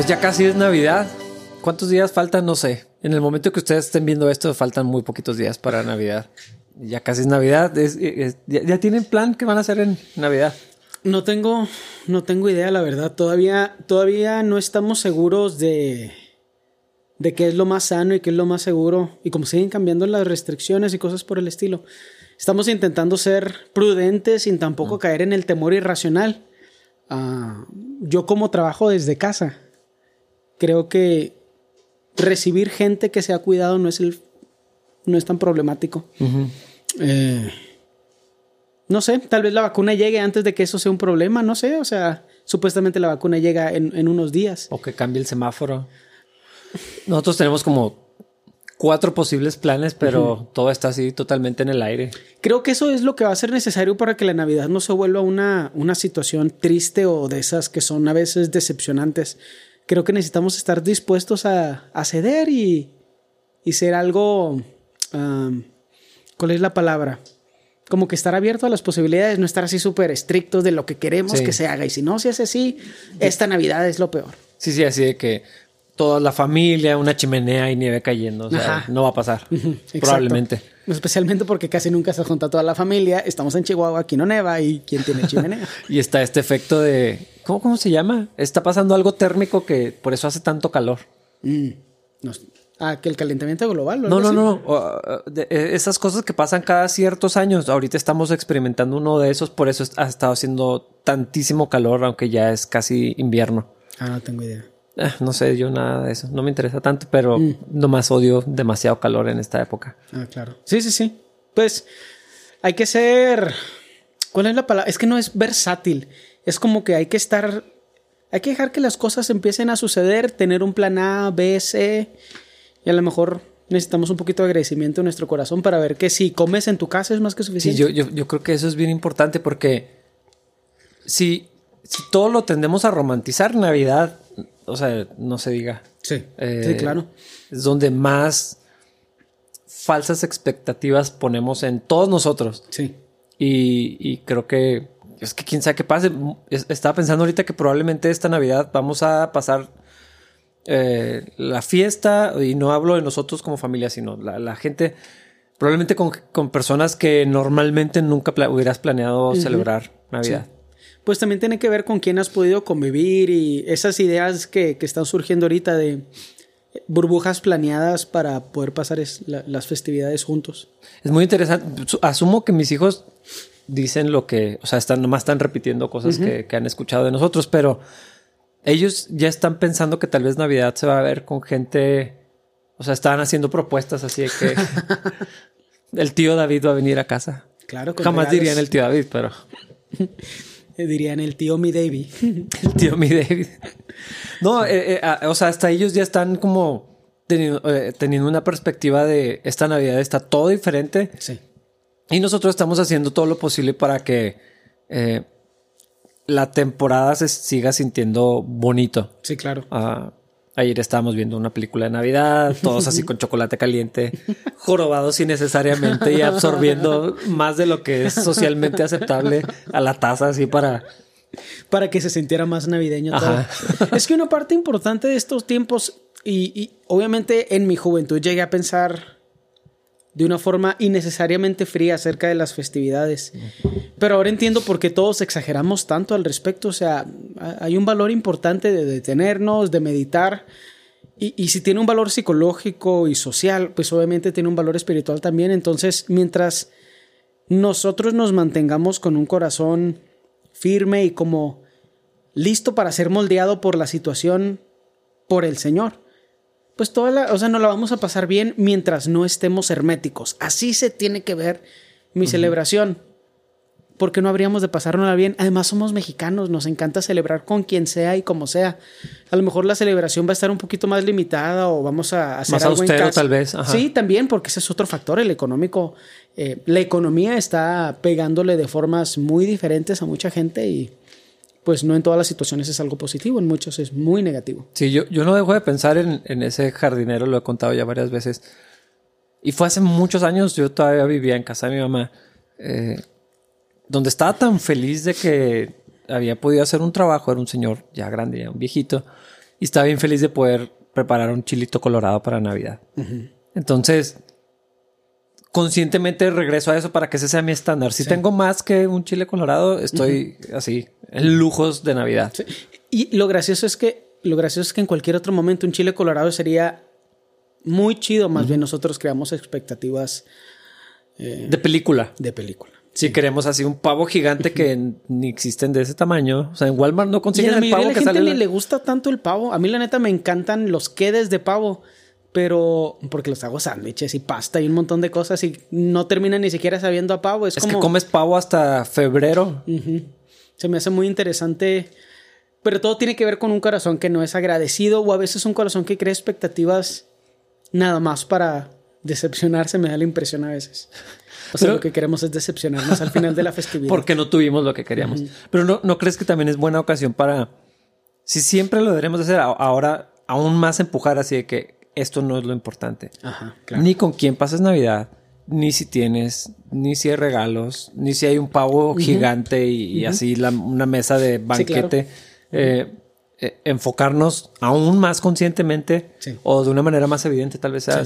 Pues ya casi es Navidad. ¿Cuántos días faltan? No sé. En el momento que ustedes estén viendo esto, faltan muy poquitos días para Navidad. Ya casi es Navidad. Es- es- ya, ya tienen plan qué van a hacer en Navidad? No tengo, no tengo idea, la verdad. Todavía, todavía no estamos seguros de, de qué es lo más sano y qué es lo más seguro. Y como siguen cambiando las restricciones y cosas por el estilo, estamos intentando ser prudentes sin tampoco caer en el temor irracional. Ah, yo como trabajo desde casa, creo que recibir gente que se ha cuidado no es el, no es tan problemático. Eh, no sé, tal vez la vacuna llegue antes de que eso sea un problema, no sé, o sea, supuestamente la vacuna llega en, en unos días. O que cambie el semáforo. Nosotros tenemos como cuatro posibles planes, pero todo está así totalmente en el aire. Creo que eso es lo que va a ser necesario para que la Navidad no se vuelva una, una situación triste o de esas que son a veces decepcionantes. Creo que necesitamos estar dispuestos a, a ceder y, y ser algo... ¿Cuál es la palabra? Como que estar abierto a las posibilidades, no estar así súper estrictos de lo que queremos Sí. que se haga. Y si no se hace así, esta Navidad es lo peor. Sí, sí, así de que toda la familia, una chimenea y nieve cayendo. O sea, no va a pasar. Exacto. Probablemente. Especialmente porque casi nunca se junta toda la familia. Estamos en Chihuahua, aquí no neva y ¿quién tiene chimenea? Y está este efecto de. ¿Cómo, cómo se llama? Está pasando algo térmico que por eso hace tanto calor. Mm, no- ah, que el calentamiento global. No, no, así. no. uh, de- esas cosas que pasan cada ciertos años. Ahorita estamos experimentando uno de esos, por eso ha estado haciendo tantísimo calor, aunque ya es casi invierno. Ah, no tengo idea. Ah, no sé yo nada de eso. No me interesa tanto, pero nomás odio demasiado calor en esta época. Ah, claro. Sí, sí, sí. Pues hay que ser. ¿Cuál es la palabra? Es que no es versátil. Es como que hay que estar. Hay que dejar que las cosas empiecen a suceder, tener un plan A, B, C. Y a lo mejor necesitamos un poquito de agradecimiento en nuestro corazón para ver que si comes en tu casa es más que Sí, suficiente. yo, yo, yo creo que eso es bien importante porque si, si todo lo tendemos a romantizar, Navidad, o sea, no se diga. Sí, Eh, sí, claro. Es donde más falsas expectativas ponemos en todos nosotros. Sí. Y, y creo que es que quién sabe qué pase. Es- Estaba pensando ahorita que probablemente esta Navidad vamos a pasar eh, la fiesta, y no hablo de nosotros como familia, sino la, la gente, probablemente con, con personas que normalmente nunca pla- hubieras planeado celebrar Navidad. Pues también tiene que ver con quién has podido convivir y esas ideas que, que están surgiendo ahorita de burbujas planeadas para poder pasar es- la- las festividades juntos. Es muy interesante. Su- Asumo que mis hijos dicen lo que, o sea, están nomás están repitiendo cosas que, que han escuchado de nosotros, pero ellos ya están pensando que tal vez Navidad se va a ver con gente, o sea, están haciendo propuestas así de que el tío David va a venir a casa. Claro, con Jamás regalos. dirían el tío David, pero Dirían el tío mi Davy. el tío mi David. No, eh, eh, ah, o sea, hasta ellos ya están como teniendo, eh, teniendo una perspectiva de esta Navidad está todo diferente. sí. Y nosotros estamos haciendo todo lo posible para que eh, la temporada se siga sintiendo bonito. Sí, claro. Ah, ayer estábamos viendo una película de Navidad, todos así con chocolate caliente, jorobados innecesariamente y absorbiendo más de lo que es socialmente aceptable a la taza, así para. Para que se sintiera más navideño todo. es que una parte importante de estos tiempos, y, y obviamente en mi juventud llegué a pensar de una forma innecesariamente fría acerca de las festividades. Pero ahora entiendo por qué todos exageramos tanto al respecto. O sea, ha- hay un valor importante de detenernos, de meditar. Y, y si tiene un valor psicológico y social, pues obviamente tiene un valor espiritual también. Entonces, mientras nosotros nos mantengamos con un corazón firme y como listo para ser moldeado por la situación, por el Señor, pues toda la, o sea, nos la vamos a pasar bien mientras no estemos herméticos. Así se tiene que ver mi celebración. Porque no habríamos de pasárnosla bien. Además, somos mexicanos, nos encanta celebrar con quien sea y como sea. A lo mejor la celebración va a estar un poquito más limitada o vamos a hacer Más algo en austero, casa. tal vez, ajá. Sí, también, porque ese es otro factor, el económico. Eh, la economía está pegándole de formas muy diferentes a mucha gente y pues no en todas las situaciones es algo positivo, en muchos es muy negativo. Sí, yo, yo no dejo de pensar en, en ese jardinero, lo he contado ya varias veces. Y fue hace muchos años, yo todavía vivía en casa de mi mamá, eh, donde estaba tan feliz de que había podido hacer un trabajo, era un señor ya grande, ya un viejito, Y estaba bien feliz de poder preparar un chilito colorado para Navidad. Entonces, conscientemente regreso a eso para que ese sea mi estándar. Si tengo más que un chile colorado, estoy así, en lujos de Navidad. Y lo gracioso es que, lo gracioso es que en cualquier otro momento un chile colorado sería muy chido. Más bien nosotros creamos expectativas eh, de película. De película. Si queremos así un pavo gigante que ni existen de ese tamaño. O sea, en Walmart no consiguen el pavo la que gente ni le gusta tanto el pavo. A mí la neta me encantan los quedes de pavo. Pero porque los hago sándwiches y pasta y un montón de cosas y no terminan ni siquiera sabiendo a pavo. Es, que comes pavo hasta febrero. Se me hace muy interesante. Pero todo tiene que ver con un corazón que no es agradecido o a veces un corazón que crea expectativas nada más para decepcionarse. Me da la impresión a veces. O sea, lo que queremos es decepcionarnos al final de la festividad. Porque no tuvimos lo que queríamos. Pero no, ¿no crees que también es buena ocasión para, si siempre lo debemos hacer, ahora aún más empujar así de que esto no es lo importante. Ajá, claro. Ni con quién pasas Navidad, ni si tienes, ni si hay regalos, ni si hay un pavo gigante y, así una mesa de banquete. Eh, eh, enfocarnos aún más conscientemente o de una manera más evidente, tal vez sea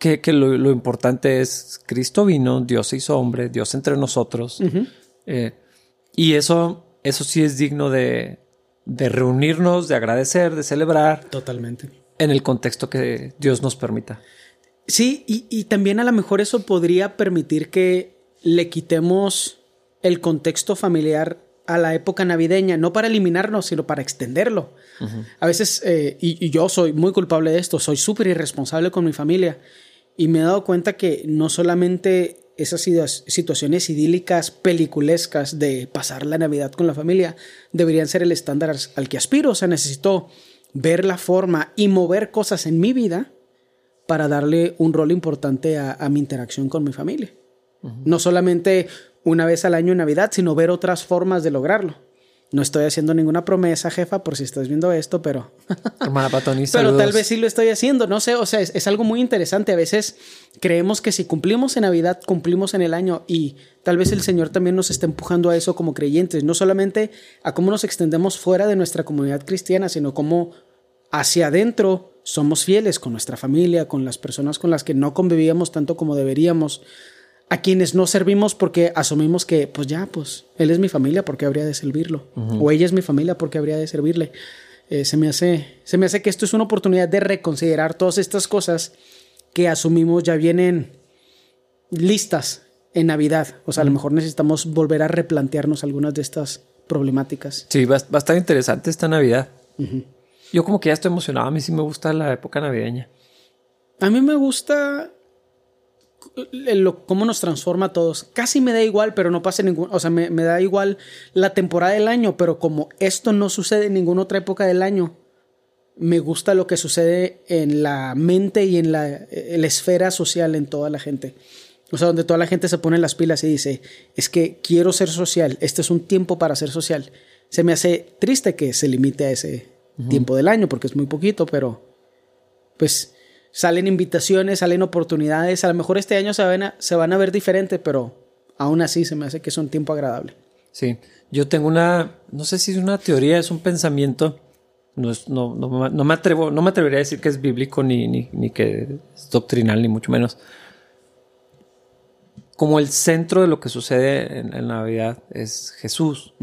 que, que lo, importante es Cristo vino, Dios se hizo hombre, Dios entre nosotros. Eh, y eso, eso sí es digno de, de reunirnos, de agradecer, de celebrar. Totalmente en el contexto que Dios nos permita. Sí, y, también a lo mejor eso podría permitir que le quitemos el contexto familiar a la época navideña, no para eliminarnos, sino para extenderlo. A veces, eh, y, yo soy muy culpable de esto, soy súper irresponsable con mi familia y me he dado cuenta que no solamente esas situaciones idílicas, peliculescas de pasar la Navidad con la familia deberían ser el estándar al que aspiro, o sea, necesito ver la forma y mover cosas en mi vida para darle un rol importante a, mi interacción con mi familia. No solamente una vez al año en Navidad, sino ver otras formas de lograrlo. No estoy haciendo ninguna promesa, jefa, por si estás viendo esto, pero. pero tal vez sí lo estoy haciendo. No sé, o sea, es, algo muy interesante. A veces creemos que si cumplimos en Navidad, cumplimos en el año. Y tal vez el Señor también nos está empujando a eso como creyentes. No solamente a cómo nos extendemos fuera de nuestra comunidad cristiana, sino cómo hacia adentro somos fieles con nuestra familia, con las personas con las que no convivíamos tanto como deberíamos a quienes no servimos porque asumimos que, pues ya, pues él es mi familia, porque habría de servirlo? O ella es mi familia, porque habría de servirle? Eh, se, me hace, se me hace que esto es una oportunidad de reconsiderar todas estas cosas que asumimos ya vienen listas en Navidad. O sea, a lo mejor necesitamos volver a replantearnos algunas de estas problemáticas. Sí, va, a estar interesante esta Navidad. Yo como que ya estoy emocionado. A mí sí me gusta la época navideña. A mí me gusta cómo nos transforma a todos. Casi me da igual, pero no pasa ningún. O sea, me, da igual la temporada del año, pero como esto no sucede en ninguna otra época del año, me gusta lo que sucede en la mente y en la, esfera social en toda la gente. O sea, donde toda la gente se pone las pilas y dice, es que quiero ser social, este es un tiempo para ser social. Se me hace triste que se limite a ese tiempo del año, porque es muy poquito, pero pues salen invitaciones, salen oportunidades. A lo mejor este año se van a, se van a ver diferentes, pero aún así se me hace que es un tiempo agradable. Sí, yo tengo una, no sé si es una teoría, es un pensamiento. No, es, no, no, me atrevo, no me atrevería a decir que es bíblico ni, ni, que es doctrinal, ni mucho menos. Como el centro de lo que sucede en, Navidad es Jesús,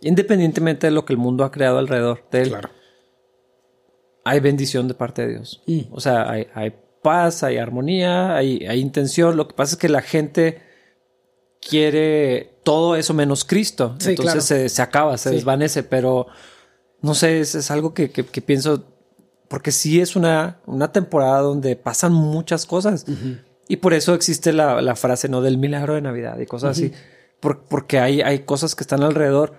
independientemente de lo que el mundo ha creado alrededor de él. Claro hay bendición de parte de Dios. Mm. O sea, hay, paz, hay armonía, hay, intención. Lo que pasa es que la gente quiere todo eso menos Cristo. Entonces se, acaba, se desvanece, pero no sé, es, algo que, pienso, porque sí es una, una temporada donde pasan muchas cosas. Y por eso existe la, frase, ¿no? Del milagro de Navidad y cosas así. porque hay, hay cosas que están alrededor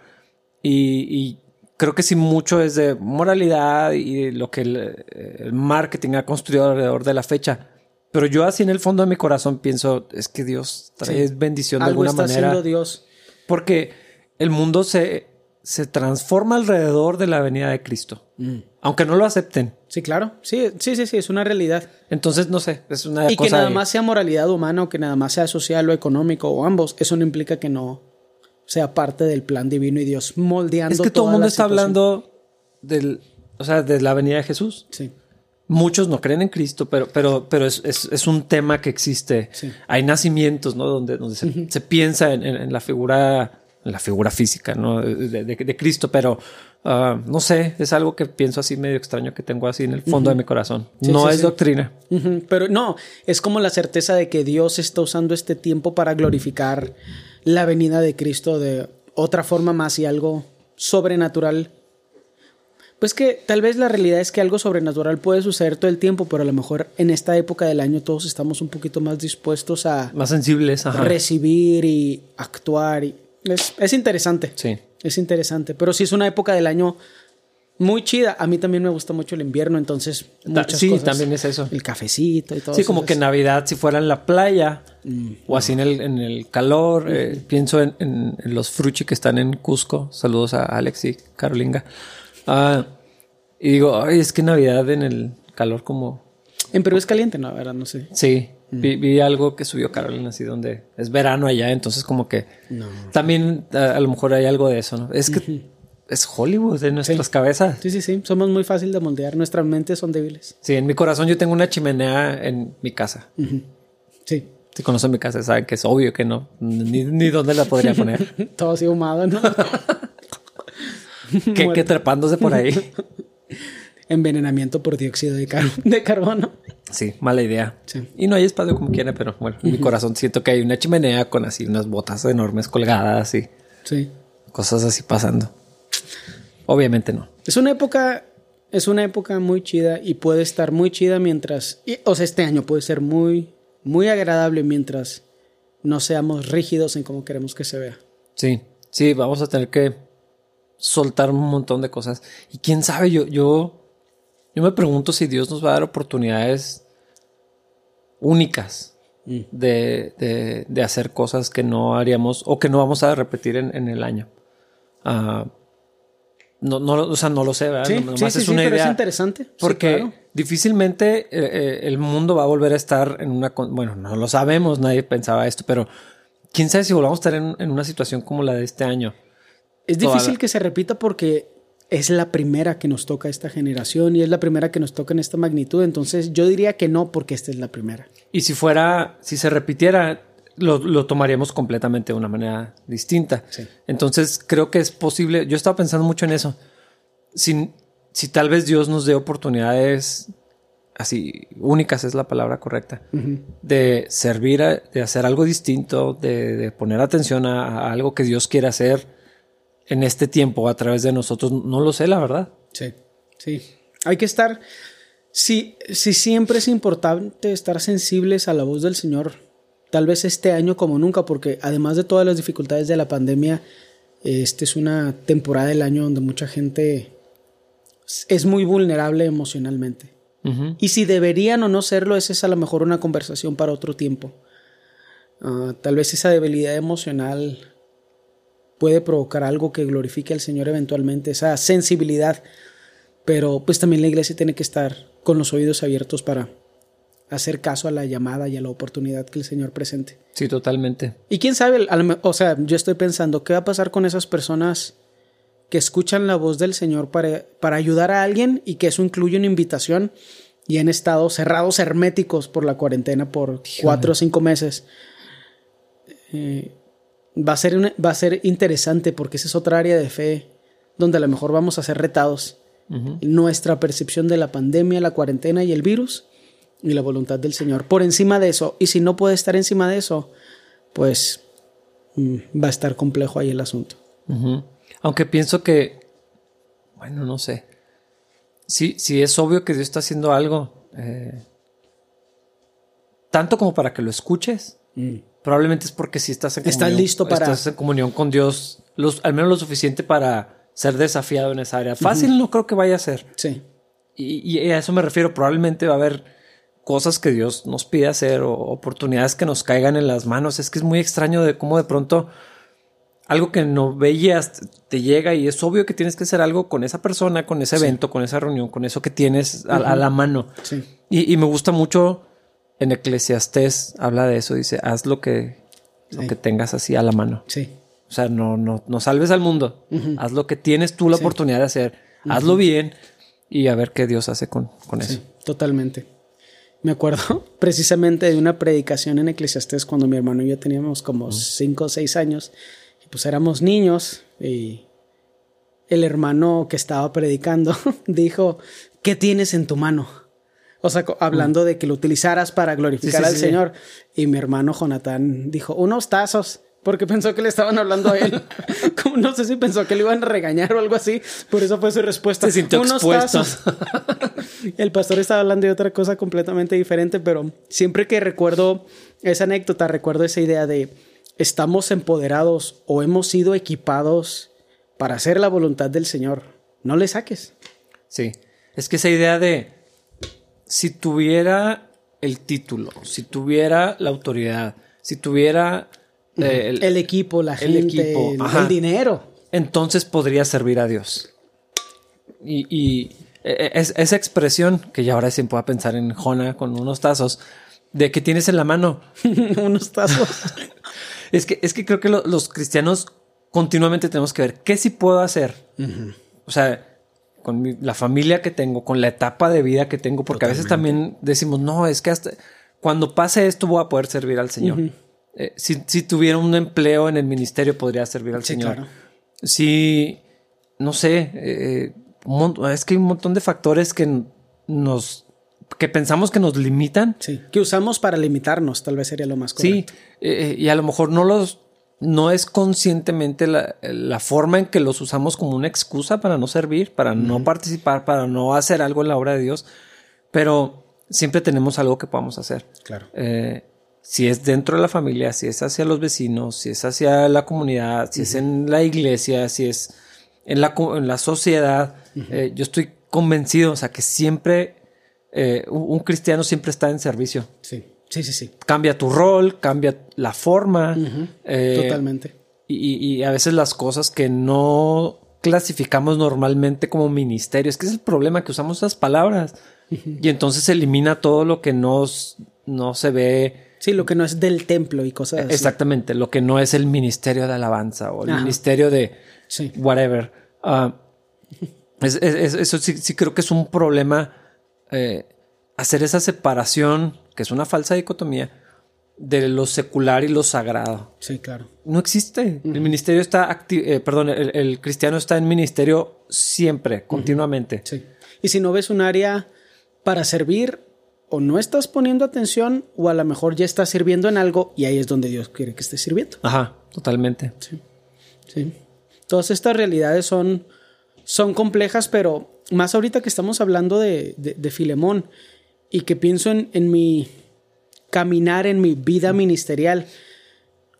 y creo que sí mucho es de moralidad y lo que el, marketing ha construido alrededor de la fecha. Pero yo así en el fondo de mi corazón pienso, es que Dios trae bendición de Algo alguna está manera. Dios. Porque el mundo se, se transforma alrededor de la venida de Cristo. Mm. Aunque no lo acepten. Sí, claro. Sí, sí, sí, sí, es una realidad. Entonces, no sé, es una y que nada más sea moralidad humana o que nada más sea social o económico o ambos, eso no implica que no sea parte del plan divino y Dios moldeando. Es que todo el mundo está hablando del o sea, de la venida de Jesús. Sí. Muchos no creen en Cristo, pero, pero, pero es, es, es un tema que existe. Sí. Hay nacimientos, ¿no? Donde, donde se, se piensa en, en- en la figura, la figura física, ¿no? De, de- de Cristo, pero ah, no sé, es algo que pienso así medio extraño que tengo así en el fondo de mi corazón. Sí, no sí, es sí. doctrina. Pero no, es como la certeza de que Dios está usando este tiempo para glorificar la venida de Cristo de otra forma más y algo sobrenatural. Pues que tal vez la realidad es que algo sobrenatural puede suceder todo el tiempo, pero a lo mejor en esta época del año todos estamos un poquito más dispuestos a Más sensibles, ajá. recibir y actuar. Y es, es interesante. Sí. Es interesante, pero sí es una época del año muy chida. A mí también me gusta mucho el invierno, entonces muchas sí, cosas. también es eso. El cafecito y todo Sí, eso. como que Navidad, si fuera en la playa o así en el, en el calor, eh, pienso en, en- en los fruchi que están en Cusco. Saludos a Alex y Carolinga. Ah, y digo, ay, es que Navidad en el calor como... En Perú es caliente, no, la verdad, no sé. Sí, vi, vi algo que subió Carolina así donde es verano allá, entonces como que también a, a lo mejor hay algo de eso, ¿no? Es que es Hollywood en nuestras cabezas. Sí, sí, sí. Somos muy fácil de moldear. Nuestras mentes son débiles. Sí, en mi corazón yo tengo una chimenea en mi casa. Sí. Si conocen mi casa, saben que es obvio que no. Ni, ni dónde la podría poner. Todo así ahumado, ¿no? que, que trepándose por ahí. Envenenamiento por dióxido de, car- de carbono. Sí, mala idea. Sí. Y no hay espacio como quiera, pero bueno, en mi corazón siento que hay una chimenea con así unas botas enormes colgadas y Sí. cosas así pasando. Obviamente no. Es una época, es una época muy chida y puede estar muy chida mientras, y- o sea, este año puede ser muy, muy agradable mientras no seamos rígidos en cómo queremos que se vea. Sí, sí, vamos a tener que soltar un montón de cosas. Y quién sabe, yo, yo, yo me pregunto si Dios nos va a dar oportunidades únicas de, de- de hacer cosas que no haríamos o que no vamos a repetir en, en el año. Ah, no, no, o sea, no lo sé, ¿verdad? Sí, Nomás sí, es sí, una pero es idea. interesante. Porque claro. difícilmente eh, eh, el mundo va a volver a estar en una... Bueno, no lo sabemos, nadie pensaba esto, pero quién sabe si volvamos a estar en, en una situación como la de este año. Es difícil que se repita porque es la primera que nos toca esta generación y es la primera que nos toca en esta magnitud. Entonces yo diría que no porque esta es la primera. Y si fuera, si se repitiera, lo, lo tomaríamos completamente de una manera distinta. Sí. Entonces creo que es posible. Yo estaba pensando mucho en eso. Si, si tal vez Dios nos dé oportunidades así únicas es la palabra correcta de servir, a- de hacer algo distinto, de, de poner atención a, a algo que Dios quiere hacer en este tiempo a través de nosotros. No lo sé, la verdad. Sí, sí. Hay que estar, si, si siempre es importante estar sensibles a la voz del Señor, tal vez este año como nunca, porque además de todas las dificultades de la pandemia, esta es una temporada del año donde mucha gente es muy vulnerable emocionalmente. Y si deberían o no serlo, esa es a lo mejor una conversación para otro tiempo. Ah, tal vez esa debilidad emocional puede provocar algo que glorifique al Señor eventualmente, esa sensibilidad. Pero pues también la iglesia tiene que estar con los oídos abiertos para hacer caso a la llamada y a la oportunidad que el Señor presente. Sí, totalmente. Y quién sabe, o sea, yo estoy pensando, ¿qué va a pasar con esas personas que escuchan la voz del Señor para, para ayudar a alguien y que eso incluye una invitación y han estado cerrados herméticos por la cuarentena por cuatro o cinco meses? Eh, va, a ser una- va a ser interesante porque esa es otra área de fe donde a lo mejor vamos a ser retados. Nuestra percepción de la pandemia, la cuarentena y el virus y la voluntad del Señor. Por encima de eso, y si no puede estar encima de eso, pues mm, va a estar complejo ahí el asunto. Aunque pienso que, bueno, no sé. Sí, sí es obvio que Dios está haciendo algo. eh, tanto como para que lo escuches. Probablemente es porque si estás en Estás comunión- listo para- Estás en comunión con Dios, los- al menos lo suficiente para ser desafiado en esa área. Fácil no creo que vaya a ser. Sí, Y, y a eso me refiero. Probablemente va a haber cosas que Dios nos pide hacer o oportunidades que nos caigan en las manos. Es que es muy extraño de cómo de pronto algo que no veías te llega y es obvio que tienes que hacer algo con esa persona, con ese evento, con esa reunión, con eso que tienes a, a la mano. sí, Y, y me gusta mucho en Eclesiastés habla de eso. Dice, haz lo que, lo que tengas así a la mano. sí, O sea, no, no, no salves al mundo. Haz lo que tienes tú la oportunidad de hacer. Hazlo bien. y a ver qué Dios hace con, con eso. Sí, totalmente. Me acuerdo precisamente de una predicación en Eclesiastés cuando mi hermano y yo teníamos como 5 o 6 años. Y pues éramos niños y el hermano que estaba predicando dijo, ¿qué tienes en tu mano? O sea, hablando de que lo utilizaras para glorificar Sí, sí, al sí. Señor. Y mi hermano Jonathan dijo, unos tazos. Porque pensó que le estaban hablando a él. Como no sé si pensó que le iban a regañar o algo así. Por eso fue su respuesta. Se sintió unos expuesto. tazos. El pastor estaba hablando de otra cosa completamente diferente, pero siempre que recuerdo esa anécdota, recuerdo esa idea de estamos empoderados o hemos sido equipados para hacer la voluntad del Señor. No le saques. Sí. Es que esa idea de si tuviera el título, si tuviera la autoridad, si tuviera eh, el- El equipo, la el gente, equipo, el, dinero. entonces podría servir a Dios. Y, y, eh, es- esa expresión, que ya ahora sí puedo pensar en Jona con unos tazos, de que tienes en la mano. Unos tazos. Es que, es que creo que lo- los cristianos continuamente tenemos que ver qué sí puedo hacer. O sea, con mi- la familia que tengo, con la etapa de vida que tengo, porque a veces también decimos, no, es que hasta cuando pase esto voy a poder servir al Señor. Eh, si, si tuviera un empleo en el ministerio, podría servir al Sí, Señor. claro. Si, no sé, eh, es que hay un montón de factores que nos, que pensamos que nos limitan. Sí. Que usamos para limitarnos, tal vez sería lo más Sí, correcto. eh, y a lo mejor no los no es conscientemente la, la forma en que los usamos como una excusa para no servir, para no participar, para no hacer algo en la obra de Dios, pero siempre tenemos algo que podamos hacer. Claro. Eh, si es dentro de la familia, si es hacia los vecinos, si es hacia la comunidad, si es en la iglesia, si es en la, en la sociedad, eh, yo estoy convencido, o sea, que siempre eh, un- un cristiano siempre está en servicio Sí. Sí, sí, sí. cambia tu rol, cambia la forma. eh, Totalmente. Y, y- a veces las cosas que no clasificamos normalmente como ministerio. Es que es el problema que usamos esas palabras. Y entonces se elimina todo lo que no, no se ve Sí, lo que no es del templo y cosas así. exactamente, lo que no es el ministerio de alabanza o el Ajá. ministerio de Sí. whatever. Ah, es- es- es- eso sí, sí creo que es un problema eh, hacer esa separación, que es una falsa dicotomía, de lo secular y lo sagrado. Sí, claro. No existe. El ministerio está activo, perdón, el, el cristiano está en ministerio siempre, continuamente. Sí. Y si no ves un área para servir, o no estás poniendo atención, o a lo mejor ya estás sirviendo en algo y ahí es donde Dios quiere que estés sirviendo. Ajá, totalmente. Sí. Todas estas realidades son, son complejas, pero más ahorita que estamos hablando de, de, de Filemón y que pienso en, mi caminar, en mi vida ministerial,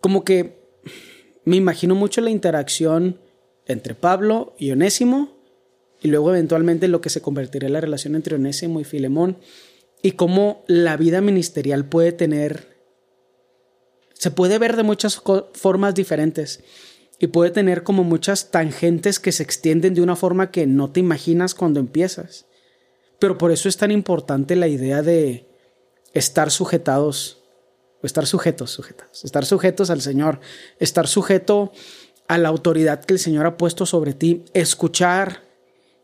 como que me imagino mucho la interacción entre Pablo y Onésimo y luego eventualmente lo que se convertirá en la relación entre Onésimo y Filemón y cómo la vida ministerial puede tener, se puede ver de muchas formas diferentes y puede tener como muchas tangentes que se extienden de una forma que no te imaginas cuando empiezas. Pero por eso es tan importante la idea de estar sujetados, o estar sujetos, sujetados, estar sujetos al Señor, estar sujeto a la autoridad que el Señor ha puesto sobre ti, escuchar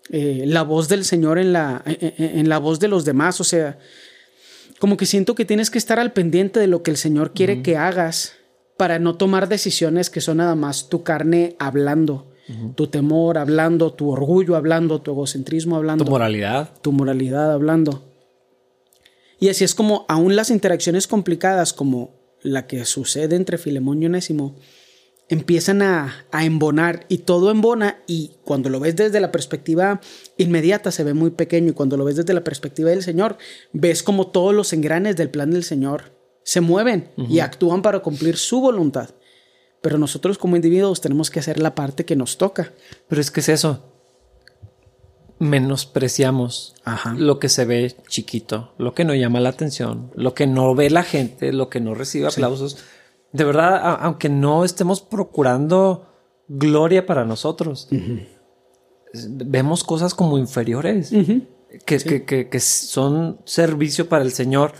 eh, la voz del Señor en la, en, la voz de los demás, o sea, como que siento que tienes que estar al pendiente de lo que el Señor quiere que hagas para no tomar decisiones que son nada más tu carne hablando, tu temor hablando, tu orgullo hablando, tu egocentrismo hablando Tu moralidad. tu moralidad hablando. Y así es como aún las interacciones complicadas como la que sucede entre Filemón y Onésimo empiezan a, a embonar y todo embona y cuando lo ves desde la perspectiva inmediata se ve muy pequeño y cuando lo ves desde la perspectiva del Señor ves como todos los engranes del plan del Señor se mueven y actúan para cumplir su voluntad. Pero nosotros como individuos tenemos que hacer la parte que nos toca. Pero es que es eso. Menospreciamos Ajá. lo que se ve chiquito, lo que no llama la atención, lo que no ve la gente, lo que no recibe aplausos. De verdad, aunque no estemos procurando gloria para nosotros, vemos cosas como inferiores que, que- que- que son servicio para el Señor.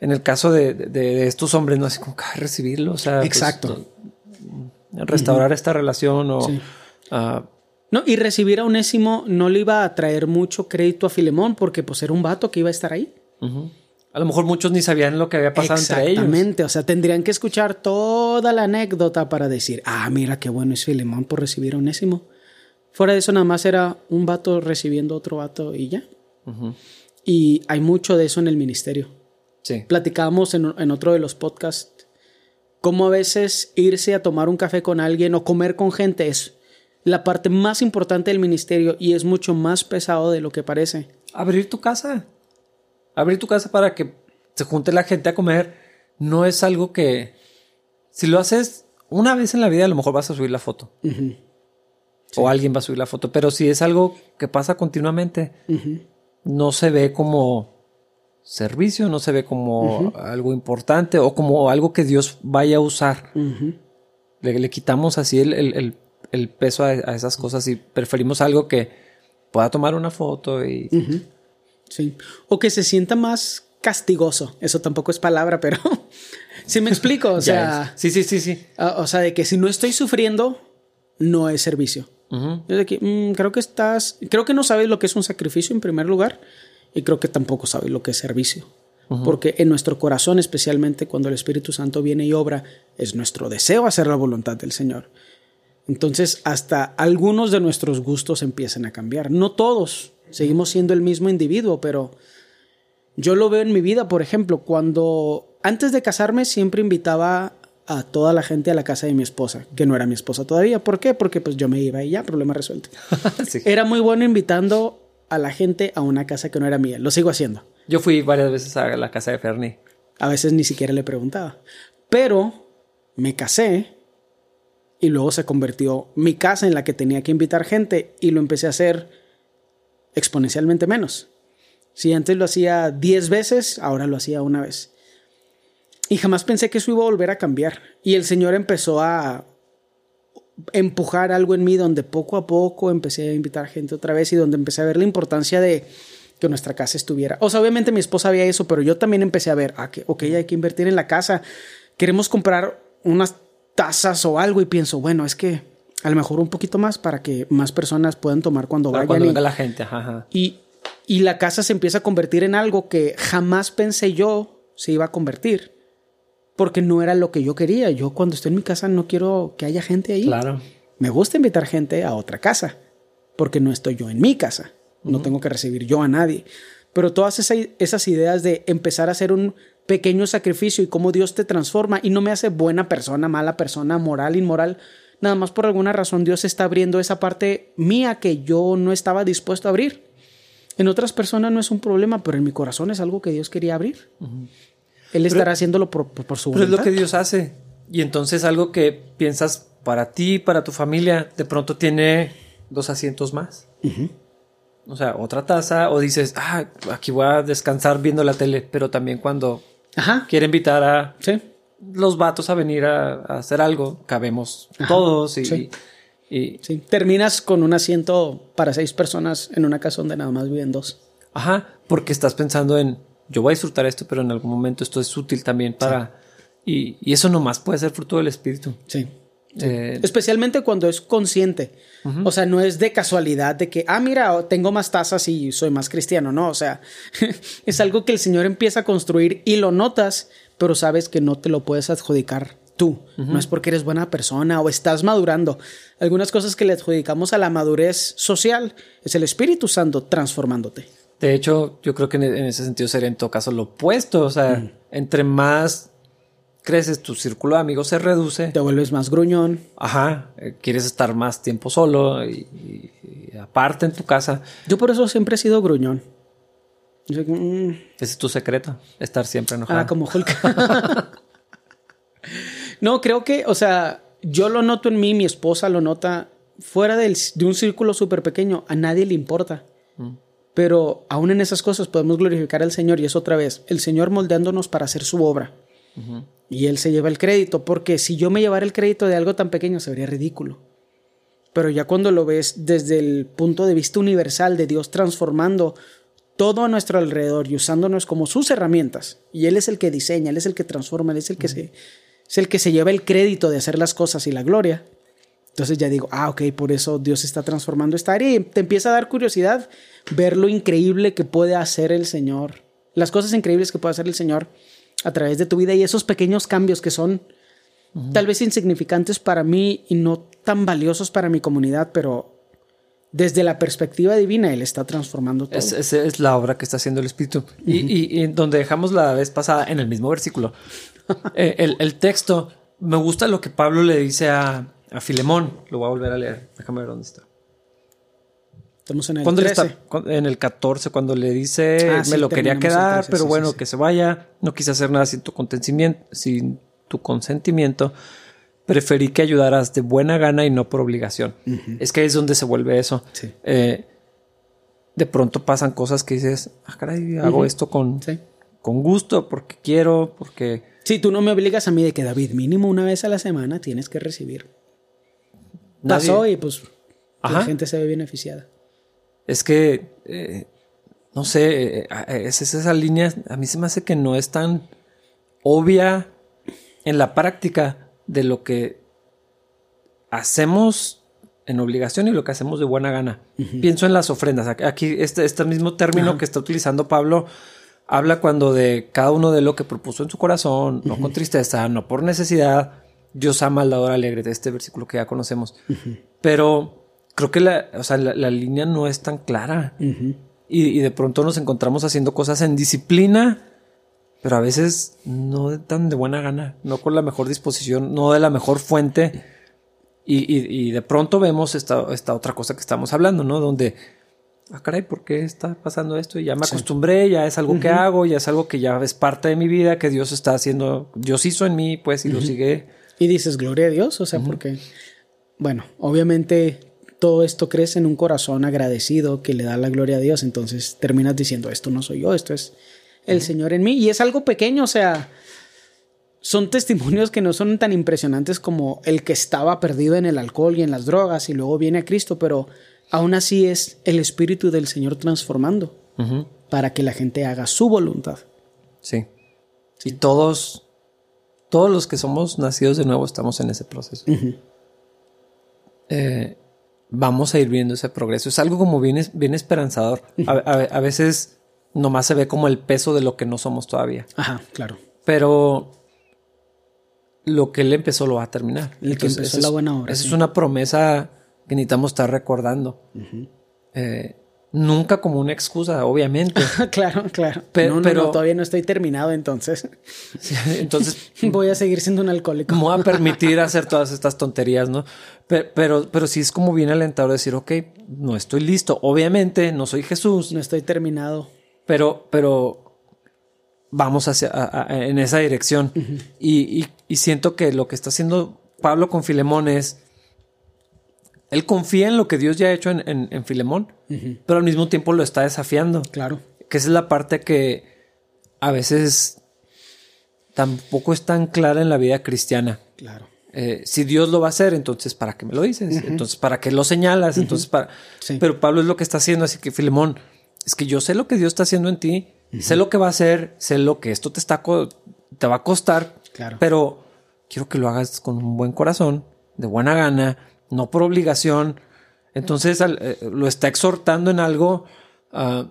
En el caso de, de- de estos hombres, no es como que "Ay, recibirlo, o sea, pues, Restaurar esta relación o Sí. ah, No, y recibir a Onésimo no le iba a traer mucho crédito a Filemón porque pues era un vato que iba a estar ahí. A lo mejor muchos ni sabían lo que había pasado entre ellos. Exactamente, o sea, tendrían que escuchar toda la anécdota para decir, ah, mira qué bueno es Filemón por recibir a Onésimo. Fuera de eso nada más era un vato recibiendo otro vato y ya. Y hay mucho de eso en el ministerio. Sí. Platicábamos en, en otro de los podcasts cómo a veces irse a tomar un café con alguien o comer con gente es la parte más importante del ministerio y es mucho más pesado de lo que parece. Abrir tu casa. Abrir tu casa para que se junte la gente a comer no es algo que... Si lo haces una vez en la vida, a lo mejor vas a subir la foto. O alguien va a subir la foto. Pero si es algo que pasa continuamente, no se ve como servicio, no se ve como algo importante o como algo que Dios vaya a usar. le, le, quitamos así el, el, el peso a, a, esas cosas y preferimos algo que pueda tomar una foto y... Sí. O que se sienta más castigoso. Eso tampoco es palabra, pero... si me explico, o sea... Sí, sí, sí, sí. Uh, o sea, de que si no estoy sufriendo, no es servicio. De que, mmm, creo que estás... Creo que no sabes lo que es un sacrificio en primer lugar y creo que tampoco sabes lo que es servicio. Uh -huh. Porque en nuestro corazón, especialmente cuando el Espíritu Santo viene y obra, es nuestro deseo hacer la voluntad del Señor. Entonces, hasta algunos de nuestros gustos empiezan a cambiar. No todos, seguimos siendo el mismo individuo, pero yo lo veo en mi vida, por ejemplo, cuando antes de casarme siempre invitaba a toda la gente a la casa de mi esposa, que no era mi esposa todavía. ¿Por qué? Porque pues yo me iba y ya, problema resuelto. sí. Era muy bueno invitando a la gente a una casa que no era mía. Lo sigo haciendo. Yo fui varias veces a la casa de Fernie. A veces ni siquiera le preguntaba. Pero me casé y luego se convirtió mi casa en la que tenía que invitar gente y lo empecé a hacer exponencialmente menos. Si antes lo hacía 10 veces, ahora lo hacía una vez. Y jamás pensé que eso iba a volver a cambiar. Y el Señor empezó a empujar algo en mí donde poco a poco empecé a invitar gente otra vez y donde empecé a ver la importancia de que nuestra casa estuviera. O sea, obviamente mi esposa había eso, pero yo también empecé a ver, ah, que, ok, hay que invertir en la casa. Queremos comprar unas tazas o algo y pienso, bueno, es que a lo mejor un poquito más para que más personas puedan tomar cuando vayan. Cuando y, venga la gente, ajá, ajá. Y, y la casa se empieza a convertir en algo que jamás pensé yo se iba a convertir. Porque no era lo que yo quería. Yo cuando estoy en mi casa no quiero que haya gente ahí. Claro. Me gusta invitar gente a otra casa. Porque no estoy yo en mi casa. Uh -huh. No tengo que recibir yo a nadie. Pero todas esa, esas ideas de empezar a hacer un pequeño sacrificio y cómo Dios te transforma y no me hace buena persona, mala persona, moral, inmoral. Nada más por alguna razón Dios está abriendo esa parte mía que yo no estaba dispuesto a abrir. En otras personas no es un problema, pero en mi corazón es algo que Dios quería abrir. Uh -huh. Él estará pero, haciéndolo por, por, su voluntad. Pero es lo que Dios hace. Y entonces algo que piensas para ti, para tu familia, de pronto tiene dos asientos más. Uh -huh. O sea, otra taza, o dices, ah, aquí voy a descansar viendo la tele, pero también cuando Ajá. quiere invitar a sí. los vatos a venir a, a hacer algo, cabemos Ajá. todos y, sí. y, sí. Terminas con un asiento para seis personas en una casa donde nada más viven dos. Ajá, porque estás pensando en yo voy a disfrutar esto, pero en algún momento esto es útil también para... Sí. Y, y, eso nomás puede ser fruto del Espíritu. Sí. sí. Eh, Especialmente cuando es consciente. Uh -huh. O sea, no es de casualidad de que, ah, mira, tengo más tazas y soy más cristiano. No, o sea, es algo que el Señor empieza a construir y lo notas, pero sabes que no te lo puedes adjudicar tú. Uh -huh. No es porque eres buena persona o estás madurando. Algunas cosas que le adjudicamos a la madurez social es el Espíritu Santo transformándote. De hecho, yo creo que en ese sentido sería en todo caso lo opuesto. O sea, mm. entre más creces, tu círculo de amigos se reduce. Te vuelves más gruñón. Ajá. Eh, quieres estar más tiempo solo y, y, y, aparte en tu casa. Yo por eso siempre he sido gruñón. Yo, mm. Ese es tu secreto, estar siempre enojado. Ah, como Hulk. no, creo que, o sea, yo lo noto en mí, mi esposa lo nota. Fuera del, de un círculo súper pequeño, a nadie le importa. Pero aún en esas cosas podemos glorificar al Señor y es otra vez el Señor moldeándonos para hacer su obra. Uh -huh. Y Él se lleva el crédito, porque si yo me llevara el crédito de algo tan pequeño se vería ridículo. Pero ya cuando lo ves desde el punto de vista universal de Dios transformando todo a nuestro alrededor y usándonos como sus herramientas, y Él es el que diseña, Él es el que transforma, Él es el que, uh -huh. se, es el que se lleva el crédito de hacer las cosas y la gloria, Entonces ya digo, ah, ok, por eso Dios está transformando esta área y te empieza a dar curiosidad ver lo increíble que puede hacer el Señor, las cosas increíbles que puede hacer el Señor a través de tu vida y esos pequeños cambios que son tal vez insignificantes para mí y no tan valiosos para mi comunidad, pero desde la perspectiva divina Él está transformando todo. Esa es, es, la obra que está haciendo el Espíritu. y, y, y, donde dejamos la vez pasada, en el mismo versículo, eh, el, el texto, me gusta lo que Pablo le dice a, a Filemón. Lo voy a volver a leer. Déjame ver dónde está. Estamos en el ¿Cuándo 13. Está, en el 14, cuando le dice, Ah, me sí, lo quería quedar, 13, pero sí, bueno, sí, que se vaya. No quise hacer nada sin tu consentimiento, sin tu consentimiento. Preferí que ayudaras de buena gana y no por obligación. Es que ahí es donde se vuelve eso. Eh, de pronto pasan cosas que dices, ah, caray, hago esto con, con gusto, porque quiero, porque... Sí, tú no me obligas a mí de que David, mínimo una vez a la semana tienes que recibir. Nadie- Pasó y pues Ajá. la gente se ve beneficiada. Es que, eh, no sé, eh, es, es esa línea, a mí se me hace que no es tan obvia en la práctica de lo que hacemos en obligación y lo que hacemos de buena gana. Pienso en las ofrendas. Aquí- este, este mismo término que está utilizando Pablo habla cuando de cada uno de lo que propuso en su corazón, no con tristeza, no por necesidad. Dios ama al dador alegre de este versículo que ya conocemos. Pero creo que la, o sea, la, la línea no es tan clara. Ujú. Y, y de pronto nos encontramos haciendo cosas en disciplina, pero a veces no tan de buena gana, no con la mejor disposición, no de la mejor fuente. Y, y- y de pronto vemos esta, esta otra cosa que estamos hablando, ¿no? Donde, ah, caray, ¿por qué está pasando esto? Y ya me Sí. acostumbré, ya es algo que hago, ya es algo que ya es parte de mi vida, que Dios está haciendo, Dios hizo en mí, pues, y lo sigue. Y dices, gloria a Dios, o sea, porque, bueno, obviamente todo esto crece en un corazón agradecido que le da la gloria a Dios, entonces terminas diciendo, esto no soy yo, esto es el Señor en mí. Y es algo pequeño, o sea, son testimonios que no son tan impresionantes como el que estaba perdido en el alcohol y en las drogas y luego viene a Cristo, pero aún así es el Espíritu del Señor transformando para que la gente haga su voluntad. Sí. Y todos, todos los que somos nacidos de nuevo estamos en ese proceso. Eh, vamos a ir viendo ese progreso. Es algo como bien, bien esperanzador. A, a- a veces nomás se ve como el peso de lo que no somos todavía. Ajá, claro. Pero lo que él empezó lo va a terminar. El que empezó la buena obra, Esa sí. es una promesa que necesitamos estar recordando. Eh, nunca como una excusa, obviamente. claro, claro. Pe- no, no, pero- no, todavía no estoy terminado, entonces Entonces, voy a seguir siendo un alcohólico. me voy a permitir hacer todas estas tonterías, ¿no? Pe- Pero, pero, sí es como bien alentador decir, ok, no estoy listo. Obviamente no soy Jesús, No estoy terminado. pero, pero vamos hacia, a- a- en esa dirección. y, y- y siento que lo que está haciendo Pablo con Filemón es, él confía en lo que Dios ya ha hecho en, en- en Filemón, pero al mismo tiempo lo está desafiando Claro. que esa es la parte que a veces tampoco es tan clara en la vida cristiana. Claro. Eh, si Dios lo va a hacer, entonces ¿para qué me lo dices? Entonces ¿para qué lo señalas? Entonces para... Sí. Pero Pablo es lo que está haciendo, así que Filemón, es que yo sé lo que Dios está haciendo en ti, sé lo que va a hacer, sé lo que esto te está te va a costar, Claro. pero quiero que lo hagas con un buen corazón, de buena gana, no por obligación. Entonces al- eh, lo está exhortando en algo ah,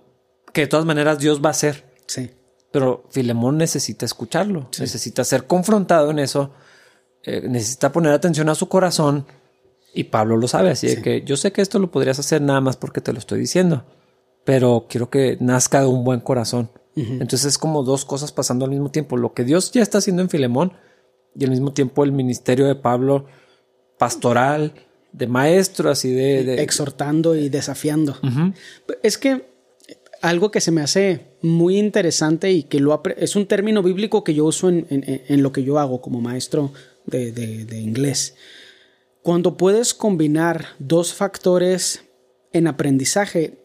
que de todas maneras Dios va a hacer. Sí. Pero Filemón necesita escucharlo, necesita ser confrontado en eso, eh, necesita poner atención a su corazón y Pablo lo sabe, así de que yo sé que esto lo podrías hacer nada más porque te lo estoy diciendo, pero quiero que nazca de un buen corazón. Entonces es como dos cosas pasando al mismo tiempo, lo que Dios ya está haciendo en Filemón y al mismo tiempo el ministerio de Pablo pastoral, de maestro, así de... de- Exhortando y desafiando. Es que algo que se me hace muy interesante y que lo es un término bíblico que yo uso en, en- en lo que yo hago como maestro de, de- de inglés. Cuando puedes combinar dos factores en aprendizaje,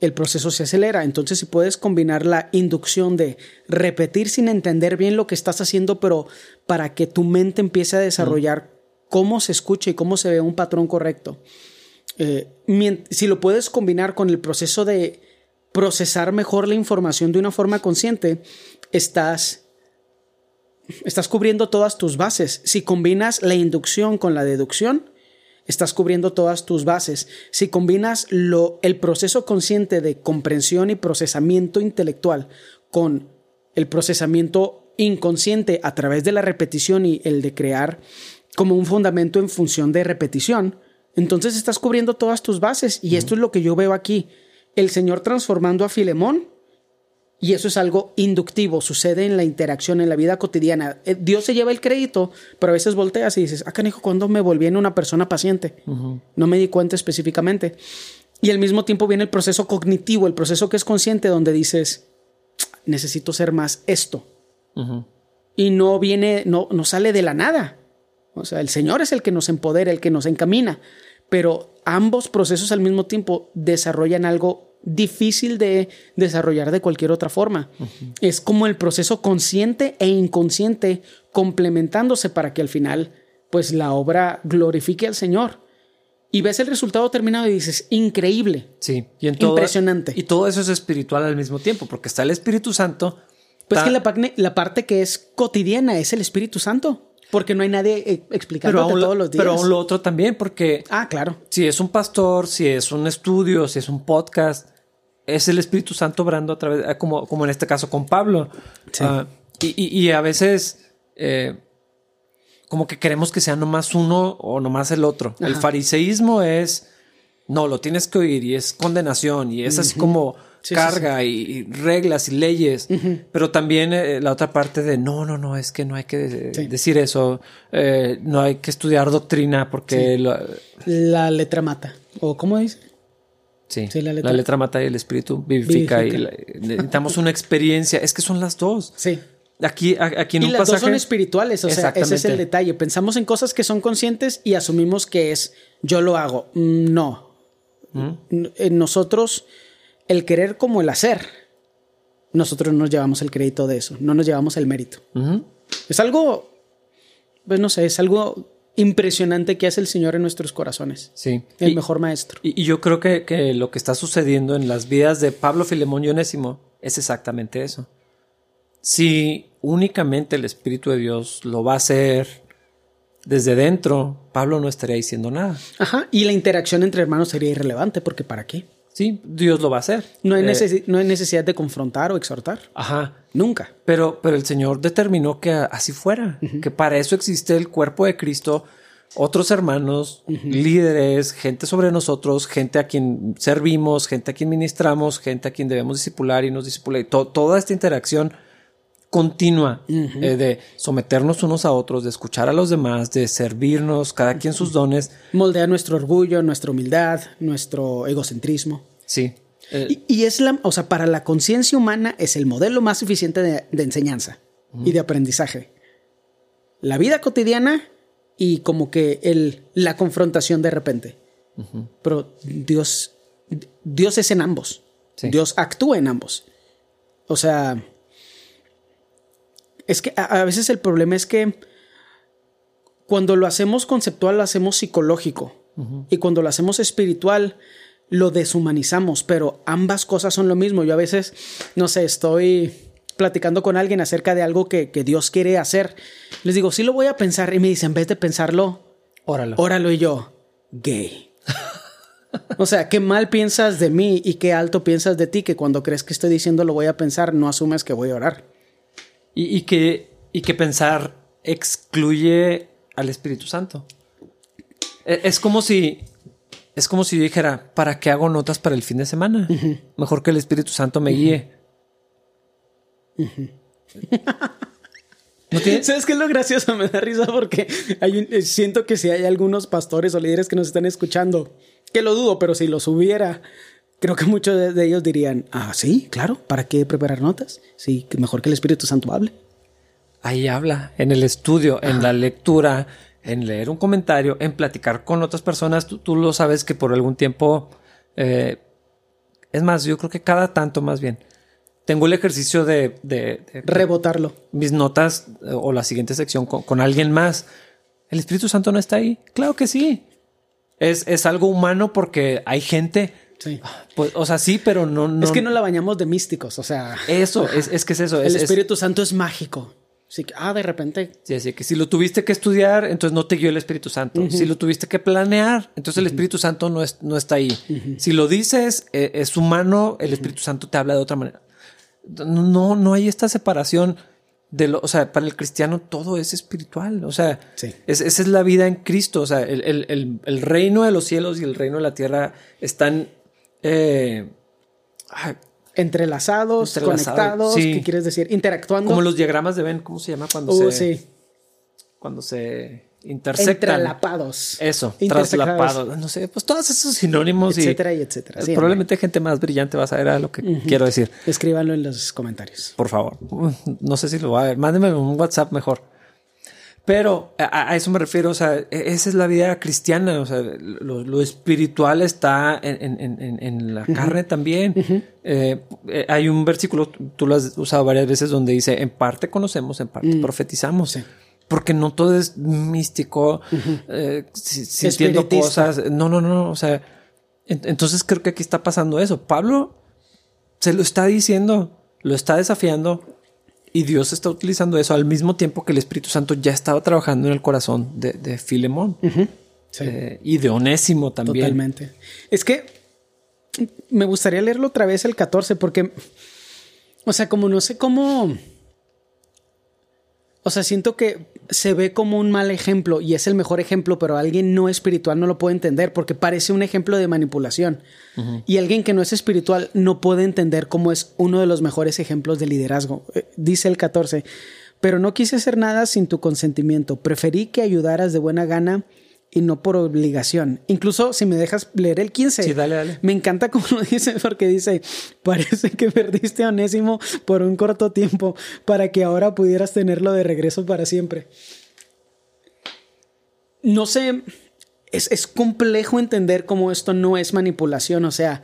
el proceso se acelera. Entonces, si puedes combinar la inducción de repetir sin entender bien lo que estás haciendo, pero para que tu mente empiece a desarrollar cómo se escucha y cómo se ve un patrón correcto. Eh, si lo puedes combinar con el proceso de procesar mejor la información de una forma consciente, estás, estás cubriendo todas tus bases. Si combinas la inducción con la deducción, estás cubriendo todas tus bases. Si combinas lo, el proceso consciente de comprensión y procesamiento intelectual con el procesamiento inconsciente a través de la repetición y el de crear como un fundamento en función de repetición, entonces estás cubriendo todas tus bases y esto es lo que yo veo aquí. El Señor transformando a Filemón y eso es algo inductivo, sucede en la interacción, en la vida cotidiana. Eh, Dios se lleva el crédito, pero a veces volteas y dices, ah, canijo, ¿cuándo me volví en una persona paciente? No me di cuenta específicamente. Y al mismo tiempo viene el proceso cognitivo, el proceso que es consciente, donde dices, necesito ser más esto. Y no viene, no, no sale de la nada. O sea, el Señor es el que nos empodera, el que nos encamina. Pero ambos procesos al mismo tiempo desarrollan algo difícil de desarrollar de cualquier otra forma. Es como el proceso consciente e inconsciente complementándose para que al final pues la obra glorifique al Señor. Y ves el resultado terminado y dices, increíble. Sí, y impresionante. Y todo eso es espiritual al mismo tiempo, porque está el Espíritu Santo. Pues que la, la parte que es cotidiana es el Espíritu Santo. Porque no hay nadie eh, explicando todos los días. Pero aún lo otro también, porque. Ah, claro. Si es un pastor, si es un estudio, si es un podcast, es el Espíritu Santo obrando a través, ah, como, como en este caso con Pablo. Ah, y, a veces, eh, como que queremos que sea nomás uno o nomás el otro. El fariseísmo es, no, lo tienes que oír y es condenación y es así como carga y, reglas y leyes. Pero también eh, la otra parte de, no, no, no, es que no hay que decir eso, eh, no hay que estudiar doctrina porque... La letra mata. ¿O cómo dice? Sí, la, letra. mata y el espíritu vivifica, y necesitamos una experiencia. Es que son las dos. Sí. Aquí, aquí en y las dos son espirituales, o sea, ese es el detalle. Pensamos en cosas que son conscientes y asumimos que es yo lo hago. No. ¿Mm? En nosotros, el querer como el hacer, nosotros nos llevamos el crédito de eso, no nos llevamos el mérito. Es algo, pues no sé, es algo impresionante que hace el Señor en nuestros corazones. Sí. El mejor maestro. Y, yo creo que, lo que está sucediendo en las vidas de Pablo Filemón y Onésimo es exactamente eso. Si únicamente el Espíritu de Dios lo va a hacer desde dentro, Pablo no estaría diciendo nada. Ajá. Y la interacción entre hermanos sería irrelevante, porque ¿para qué? Sí, Dios lo va a hacer. No hay, eh, no hay necesidad de confrontar o exhortar. Ajá. Nunca. Pero, pero el Señor determinó que así fuera, que para eso existe el cuerpo de Cristo, otros hermanos, líderes, gente sobre nosotros, gente a quien servimos, gente a quien ministramos, gente a quien debemos discipular y nos discipular. toda esta interacción continua eh, de someternos unos a otros, de escuchar a los demás, de servirnos, cada quien sus dones. Moldea nuestro orgullo, nuestra humildad, nuestro egocentrismo. Sí. Eh, y, es la, o sea, para la conciencia humana es el modelo más eficiente de, enseñanza y de aprendizaje. La vida cotidiana y como que el, la confrontación de repente. Pero Dios, Dios es en ambos. Dios actúa en ambos. O sea, es que a, veces el problema es que cuando lo hacemos conceptual, lo hacemos psicológico. Y cuando lo hacemos espiritual, lo deshumanizamos. Pero ambas cosas son lo mismo. Yo a veces, no sé, estoy platicando con alguien acerca de algo que, Dios quiere hacer. Les digo, sí lo voy a pensar. Y me dicen, en vez de pensarlo, óralo. Óralo y yo, gay. o sea, qué mal piensas de mí y qué alto piensas de ti que cuando crees que estoy diciendo lo voy a pensar, no asumes que voy a orar. Y, que, y que pensar excluye al Espíritu Santo. E, es, como si. Es como si yo dijera, ¿para qué hago notas para el fin de semana? Mejor que el Espíritu Santo me guíe. ¿No ¿Sabes qué es lo gracioso? Me da risa porque hay eh, siento que si hay algunos pastores o líderes que nos están escuchando, que lo dudo, pero si los hubiera, creo que muchos de ellos dirían, ah, sí, claro, ¿para qué preparar notas? Sí, mejor que el Espíritu Santo hable. Ahí habla, en el estudio, en la lectura, en leer un comentario, en platicar con otras personas. Tú, lo sabes que por algún tiempo, eh, es más, yo creo que cada tanto más bien, tengo el ejercicio de... Rebotarlo. Mis notas eh, o la siguiente sección con, alguien más. ¿El Espíritu Santo no está ahí? Claro que sí. Es, es algo humano porque hay gente Sí. Pues, o sea, sí, pero no, Es que no la bañamos de místicos, o sea. Eso, es, que es eso. El Espíritu Santo es mágico. Ah, de repente. Sí, así que si lo tuviste que estudiar, entonces no te guió el Espíritu Santo. Si lo tuviste que planear, entonces el Espíritu Santo no, es, no está ahí. Si lo dices, eh, es humano, el Espíritu Santo te habla de otra manera. No, no hay esta separación de lo, o sea, para el cristiano todo es espiritual. O sea, esa es la vida en Cristo. O sea, el, reino de los cielos y el reino de la tierra están eh, entrelazados, conectados, ¿qué quieres decir? Interactuando. Como los diagramas de Ben, ¿cómo se llama cuando uh, se sí. cuando se intersectan? Entrelapados. Eso, traslapados. No sé, pues todos esos sinónimos etcétera y, etcétera. probablemente gente más brillante va a saber a lo que quiero decir. Escríbanlo en los comentarios. Por favor. No sé si lo va a ver. Mándenme un WhatsApp mejor. Pero a, eso me refiero, o sea, e, esa es la vida cristiana, o sea, lo, espiritual está en, la carne también. Eh, eh, hay un versículo, tú lo has usado varias veces, donde dice, en parte conocemos, en parte mm. profetizamos. Porque no todo es místico, eh, sintiendo cosas. No, no, no, o sea, entonces creo que aquí está pasando eso. Pablo se lo está diciendo, lo está desafiando y Dios está utilizando eso al mismo tiempo que el Espíritu Santo ya estaba trabajando en el corazón de, de Filemón eh, y de Onésimo también. Totalmente. Es que me gustaría leerlo otra vez el 14 porque, o sea, como no sé cómo... O sea, siento que se ve como un mal ejemplo y es el mejor ejemplo, pero alguien no espiritual no lo puede entender porque parece un ejemplo de manipulación. Y alguien que no es espiritual no puede entender cómo es uno de los mejores ejemplos de liderazgo. Eh, dice el 14, pero no quise hacer nada sin tu consentimiento. Preferí que ayudaras de buena gana y no por obligación. Incluso si me dejas leer el 15. Sí, dale, dale. Me encanta como lo dice porque dice, parece que perdiste a Onésimo por un corto tiempo para que ahora pudieras tenerlo de regreso para siempre. No sé, es, complejo entender cómo esto no es manipulación. O sea,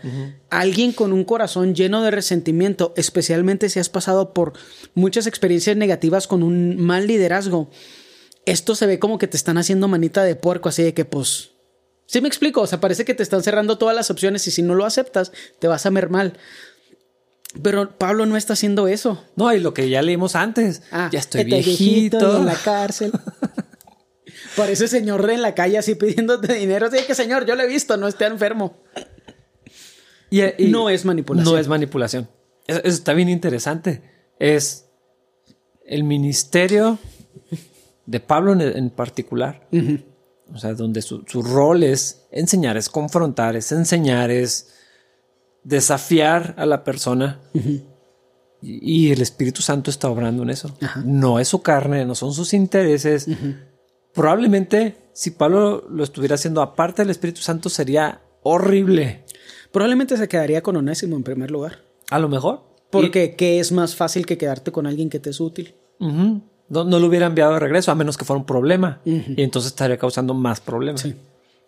alguien con un corazón lleno de resentimiento, especialmente si has pasado por muchas experiencias negativas con un mal liderazgo, esto se ve como que te están haciendo manita de puerco, así de que pues... Sí me explico, o sea, parece que te están cerrando todas las opciones y si no lo aceptas, te vas a ver mal. Pero Pablo no está haciendo eso. No, y lo que ya leímos antes. Ah, ya estoy viejito. en la cárcel. Parece señor en la calle así pidiéndote dinero. Así que, señor, yo lo he visto, no esté enfermo. Y, no es manipulación. No es manipulación. Eso, está bien interesante. Es el ministerio de Pablo en, particular. O sea, donde su, rol es enseñar, es confrontar, es enseñar, es desafiar a la persona. y, el Espíritu Santo está obrando en eso. No es su carne, no son sus intereses. Probablemente, si Pablo lo estuviera haciendo aparte del Espíritu Santo, sería horrible. Probablemente se quedaría con Onésimo en primer lugar. A lo mejor. Porque, ¿qué es más fácil que quedarte con alguien que te es útil? No, lo hubiera enviado de regreso, a menos que fuera un problema. Y entonces estaría causando más problemas.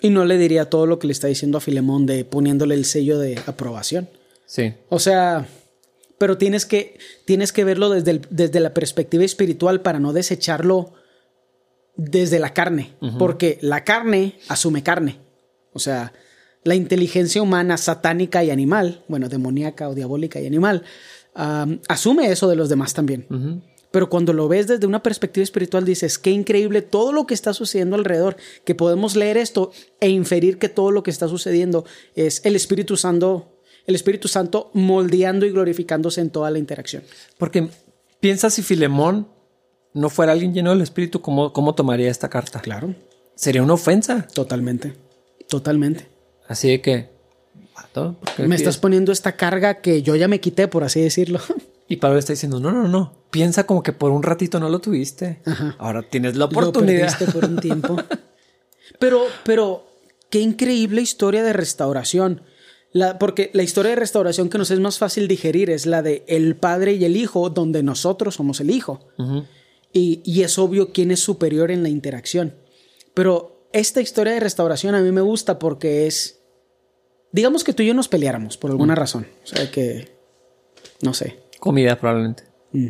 Y no le diría todo lo que le está diciendo a Filemón de poniéndole el sello de aprobación. Sí. O sea, pero tienes que, tienes que verlo desde, desde la perspectiva espiritual para no desecharlo desde la carne. Porque la carne asume carne. O sea, la inteligencia humana satánica y animal, bueno, demoníaca o diabólica y animal, asume eso de los demás también. Pero cuando lo ves desde una perspectiva espiritual, dices, qué increíble todo lo que está sucediendo alrededor, que podemos leer esto e inferir que todo lo que está sucediendo es el Espíritu Santo, el Espíritu Santo moldeando y glorificándose en toda la interacción. Porque piensa si Filemón no fuera alguien lleno del Espíritu, ¿cómo, cómo tomaría esta carta? Claro. Sería una ofensa. Totalmente. Totalmente. Así de que... Me estás poniendo esta carga que yo ya me quité, por así decirlo. Y Pablo está diciendo, no, no, no, piensa como que por un ratito no lo tuviste. Ahora tienes la oportunidad. Lo por un tiempo. pero, pero, qué increíble historia de restauración. La, porque la historia de restauración que nos es más fácil digerir es la de el padre y el hijo, donde nosotros somos el hijo. y, y es obvio quién es superior en la interacción. Pero esta historia de restauración a mí me gusta porque es, digamos que tú y yo nos peleáramos por alguna razón. O sea que, no sé, Comida, probablemente. Mm.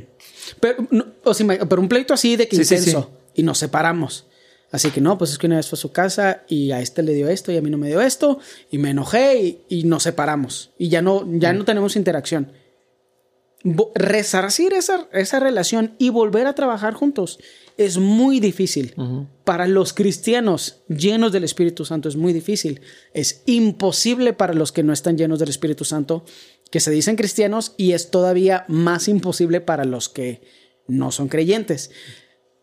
Pero, o pero un pleito así de que intenso. Y nos separamos. Así que no, pues es que una vez fue a su casa y a este le dio esto y a mí no me dio esto. Y me enojé y, nos separamos. Y ya no, ya mm. no tenemos interacción. resarcir esa, esa relación y volver a trabajar juntos es muy difícil. Para los cristianos llenos del Espíritu Santo es muy difícil. Es imposible para los que no están llenos del Espíritu Santo, que se dicen cristianos, y es todavía más imposible para los que no son creyentes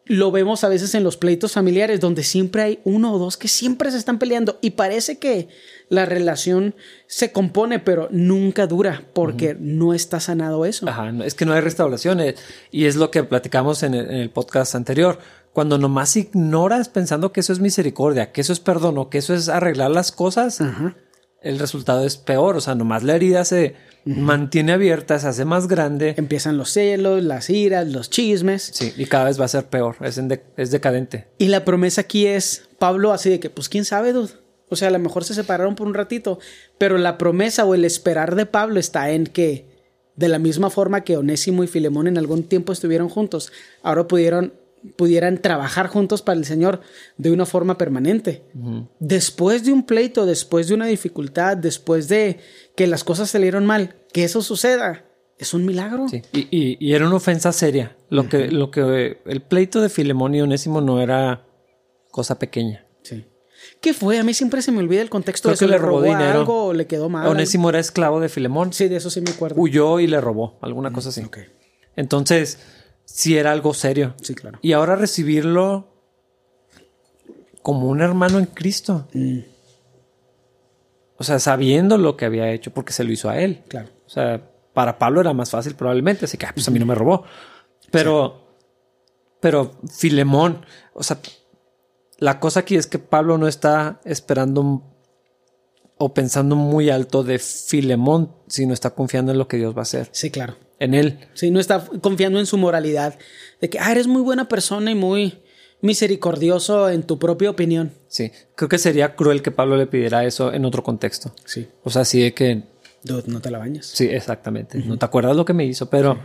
lo vemos a veces en los pleitos familiares donde siempre hay uno o dos que siempre se están peleando y parece que la relación se compone pero nunca dura porque no está sanado eso. Ajá, es que no hay restauración eh, y es lo que platicamos en el, podcast anterior. Cuando nomás ignoras pensando que eso es misericordia, que eso es perdón o que eso es arreglar las cosas, el resultado es peor. O sea, nomás la herida se mantiene abierta, se hace más grande. Empiezan los celos, las iras, los chismes. Sí, y cada vez va a ser peor, es, es decadente. Y la promesa aquí es, Pablo, así de que, pues quién sabe, dude. O sea, a lo mejor se separaron por un ratito, pero la promesa o el esperar de Pablo está en que, de la misma forma que Onésimo y Filemón en algún tiempo estuvieron juntos, ahora pudieron pudieran trabajar juntos para el Señor de una forma permanente. Después de un pleito, después de una dificultad, después de que las cosas salieron mal, que eso suceda, es un milagro. Y, era una ofensa seria. Lo, que, lo que el pleito de Filemón y Onésimo no era cosa pequeña. Sí. ¿Qué fue? A mí siempre se me olvida el contexto de que le robó, dinero. algo o le quedó mal. Onésimo era esclavo de Filemón. Sí, de eso sí me acuerdo. Huyó y le robó, alguna cosa así. Entonces, si era algo serio. Sí, claro. Y ahora recibirlo como un hermano en Cristo. Mm. O sea, sabiendo lo que había hecho, porque se lo hizo a él. Claro. O sea, para Pablo era más fácil probablemente, así que, ah, pues a mí no me robó. Pero, pero Filemón, o sea, la cosa aquí es que Pablo no está esperando o pensando muy alto de Filemón, sino está confiando en lo que Dios va a hacer. Sí, claro en él. Sí, no está confiando en su moralidad, de que, ah, eres muy buena persona y muy misericordioso en tu propia opinión. Sí, creo que sería cruel que Pablo le pidiera eso en otro contexto. Sí. O sea, sí de que... no te la bañas. Sí, exactamente. No te acuerdas lo que me hizo, pero...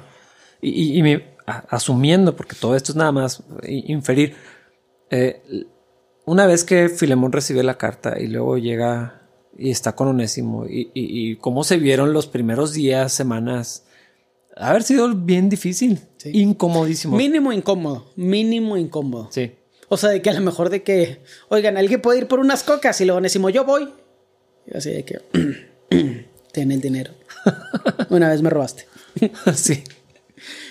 Y, y, me, asumiendo, porque todo esto es nada más inferir, eh, una vez que Filemón recibe la carta y luego llega y está con Onésimo y, y, y cómo se vieron los primeros días, semanas haber sido bien difícil, incomodísimo. Mínimo incómodo, mínimo incómodo. Sí. O sea, de que a lo mejor de que, oigan, alguien puede ir por unas cocas y luego decimos, yo voy. Y así de que, ten el dinero. Una vez me robaste. sí.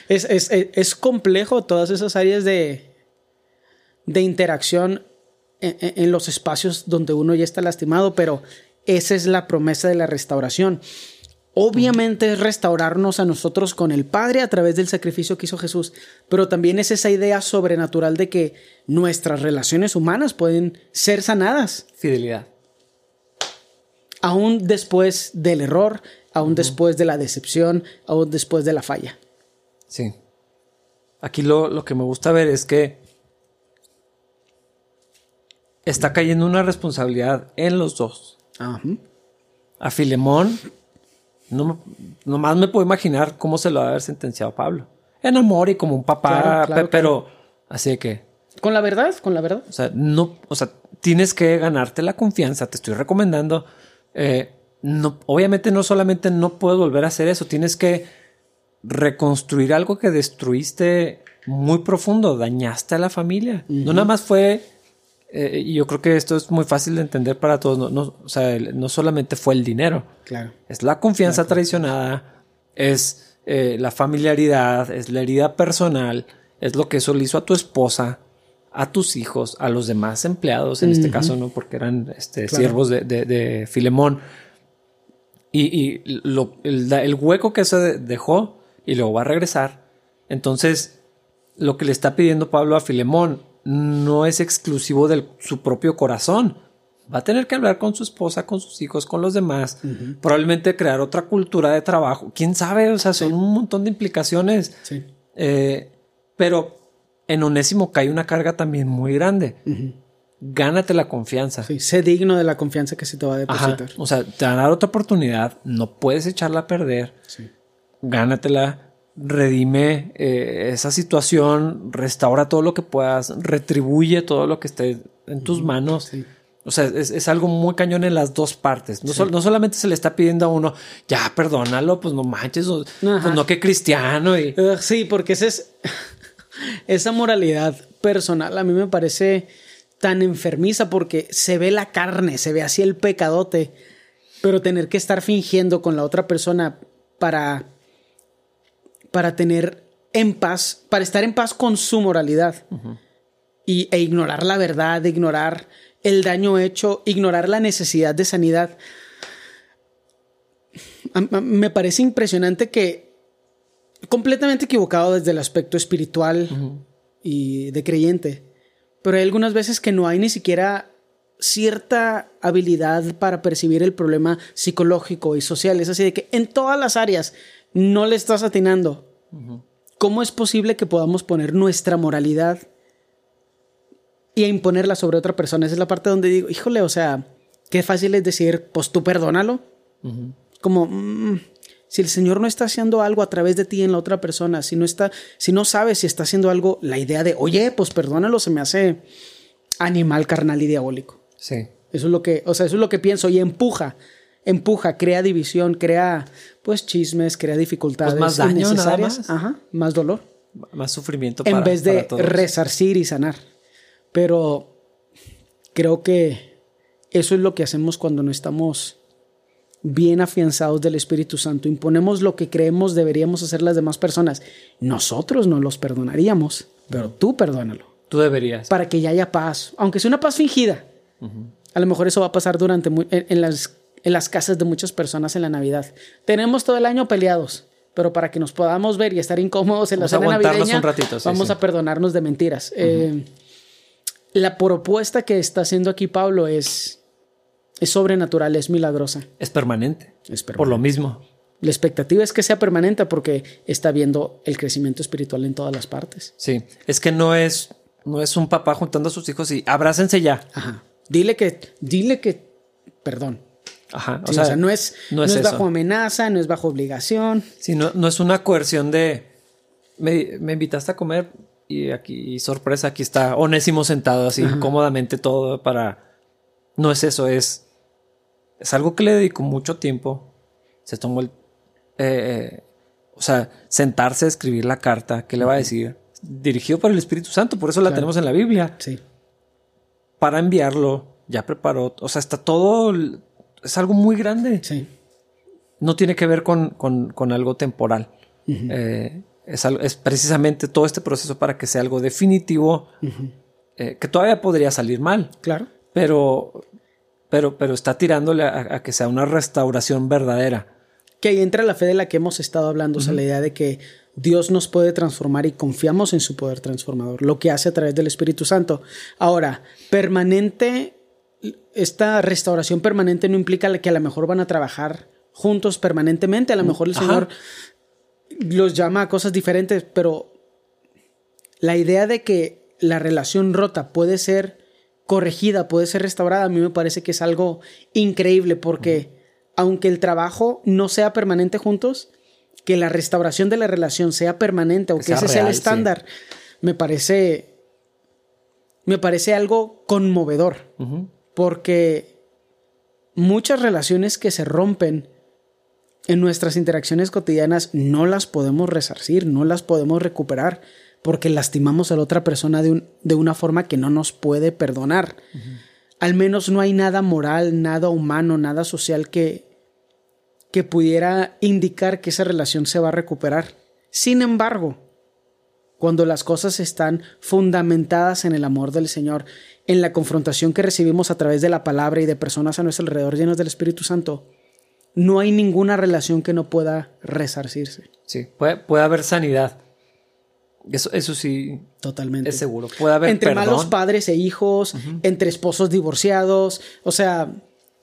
Es, es, es, complejo todas esas áreas de, de interacción en, en los espacios donde uno ya está lastimado, pero esa es la promesa de la restauración. Obviamente es restaurarnos a nosotros con el Padre a través del sacrificio que hizo Jesús, pero también es esa idea sobrenatural de que nuestras relaciones humanas pueden ser sanadas. Fidelidad. Aún después del error, aún después de la decepción, aún después de la falla. Sí. Aquí lo, lo que me gusta ver es que está cayendo una responsabilidad en los dos. A Filemón no, nomás me puedo imaginar cómo se lo va a haber sentenciado Pablo. En amor y como un papá, pero así que. Con la verdad, con la verdad. O sea, no, o sea, tienes que ganarte la confianza. Te estoy recomendando. Eh, no, obviamente no solamente no puedes volver a hacer eso, tienes que reconstruir algo que destruiste muy profundo, dañaste a la familia. No nada más fue eh, y yo creo que esto es muy fácil de entender para todos. No, o sea, no solamente fue el dinero. Claro. Es la confianza traicionada, es eh, la familiaridad, es la herida personal, es lo que eso le hizo a tu esposa, a tus hijos, a los demás empleados, en este caso, ¿no? Porque eran este, siervos de, de, Filemón. Y, lo, el, el, hueco que se dejó y luego va a regresar. Entonces, lo que le está pidiendo Pablo a Filemón no es exclusivo de su propio corazón. Va a tener que hablar con su esposa, con sus hijos, con los demás. Probablemente crear otra cultura de trabajo. ¿Quién sabe? O sea, son un montón de implicaciones. Eh, pero en Onésimo cae una carga también muy grande. Gánate la confianza. Sí, sé digno de la confianza que se te va a depositar. O sea, te van a dar otra oportunidad. No puedes echarla a perder. Gánatela redime eh, esa situación, restaura todo lo que puedas, retribuye todo lo que esté en tus manos. O sea, es, algo muy cañón en las dos partes. No, no, solamente se le está pidiendo a uno, ya, perdónalo, pues no manches, pues no que cristiano. Y... sí, porque ese es esa moralidad personal a mí me parece tan enfermiza porque se ve la carne, se ve así el pecadote, pero tener que estar fingiendo con la otra persona para para tener en paz, para estar en paz con su moralidad y, e ignorar la verdad, ignorar el daño hecho, ignorar la necesidad de sanidad. Me parece impresionante que completamente equivocado desde el aspecto espiritual y de creyente, pero hay algunas veces que no hay ni siquiera cierta habilidad para percibir el problema psicológico y social. Es así de que en todas las áreas no le estás atinando. ¿Cómo es posible que podamos poner nuestra moralidad y imponerla sobre otra persona? Esa es la parte donde digo, híjole, o sea, qué fácil es decir, pues tú perdónalo. Como, mm, si el Señor no está haciendo algo a través de ti en la otra persona, si no está, si no sabes si está haciendo algo, la idea de, oye, pues perdónalo, se me hace animal, carnal y diabólico. Sí. Eso es lo que, o sea, eso es lo que pienso y empuja empuja, crea división, crea pues chismes, crea dificultades pues más daño, nada más. Ajá, más dolor. Más sufrimiento En vez de resarcir y sanar. Pero creo que eso es lo que hacemos cuando no estamos bien afianzados del Espíritu Santo. Imponemos lo que creemos deberíamos hacer las demás personas. Nosotros no los perdonaríamos, pero tú perdónalo. Tú deberías. Para que ya haya paz, aunque sea una paz fingida. A lo mejor eso va a pasar durante en las en las casas de muchas personas en la Navidad. Tenemos todo el año peleados, pero para que nos podamos ver y estar incómodos en la cena navideña, vamos a perdonarnos de mentiras. Eh, la propuesta que está haciendo aquí Pablo es, es sobrenatural, es milagrosa. Es permanente. Es permanente. Por lo mismo. La expectativa es que sea permanente porque está viendo el crecimiento espiritual en todas las partes. Sí, es que no es, no es un papá juntando a sus hijos y abrácense ya. Ajá. Dile que, dile que, perdón, Ajá. O, sea, no es, no es, bajo amenaza, no es bajo obligación. Sí, no, es una coerción de me, invitaste a comer y aquí, sorpresa, aquí está Onésimo sentado así cómodamente todo para. No es eso, es. Es algo que le dedicó mucho tiempo. Se tomó el. Eh, eh, o sea, sentarse a escribir la carta, ¿qué le va a decir? Dirigido por el Espíritu Santo, por eso la tenemos en la Biblia. Sí. Para enviarlo, ya preparó. O sea, está todo es algo muy grande. Sí. No tiene que ver con, algo temporal. Eh, es, precisamente todo este proceso para que sea algo definitivo, eh, que todavía podría salir mal. Claro. Pero, pero, pero está tirándole a, que sea una restauración verdadera. Que ahí entra la fe de la que hemos estado hablando, o sea, la idea de que Dios nos puede transformar y confiamos en su poder transformador, lo que hace a través del Espíritu Santo. Ahora, permanente esta restauración permanente no implica que a lo mejor van a trabajar juntos permanentemente. A lo mejor el Señor los llama a cosas diferentes, pero la idea de que la relación rota puede ser corregida, puede ser restaurada, a mí me parece que es algo increíble porque aunque el trabajo no sea permanente juntos, que la restauración de la relación sea permanente o que, ese sea el estándar, me parece me parece algo conmovedor porque muchas relaciones que se rompen en nuestras interacciones cotidianas no las podemos resarcir, no las podemos recuperar, porque lastimamos a la otra persona de, de una forma que no nos puede perdonar. Al menos no hay nada moral, nada humano, nada social que, que pudiera indicar que esa relación se va a recuperar. Sin embargo, cuando las cosas están fundamentadas en el amor del Señor, en la confrontación que recibimos a través de la palabra y de personas a nuestro alrededor llenos del Espíritu Santo, no hay ninguna relación que no pueda resarcirse. Sí, puede, puede haber sanidad. Eso, eso sí. Totalmente. Es seguro. Puede haber Entre malos padres e hijos, entre esposos divorciados. O sea,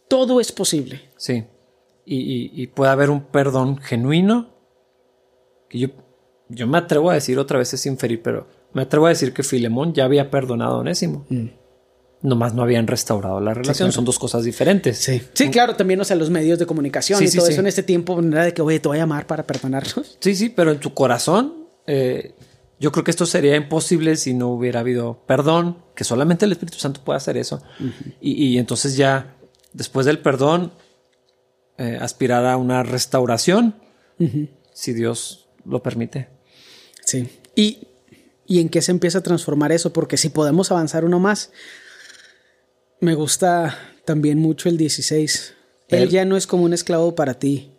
todo es posible. Sí. Y, y puede haber un perdón genuino. Que yo yo me atrevo a decir otra vez es inferir, pero me atrevo a decir que Filemón ya había perdonado a Onésimo. Mm. Nomás no habían restaurado la relación. Son dos cosas diferentes. Sí. Sí, claro, también, o sea, los medios de comunicación y todo eso en este tiempo, era de que, oye, te voy a llamar para perdonarlos. Sí, sí, pero en tu corazón, eh, Yo creo que esto sería imposible si no hubiera habido perdón, que solamente el Espíritu Santo puede hacer eso. y, y, entonces ya, después del perdón, eh, aspirar a una restauración, si Dios lo permite. Sí. Y, ¿Y en qué se empieza a transformar eso? Porque si podemos avanzar uno más, me gusta también mucho el 16. Él ya no es como un esclavo para ti,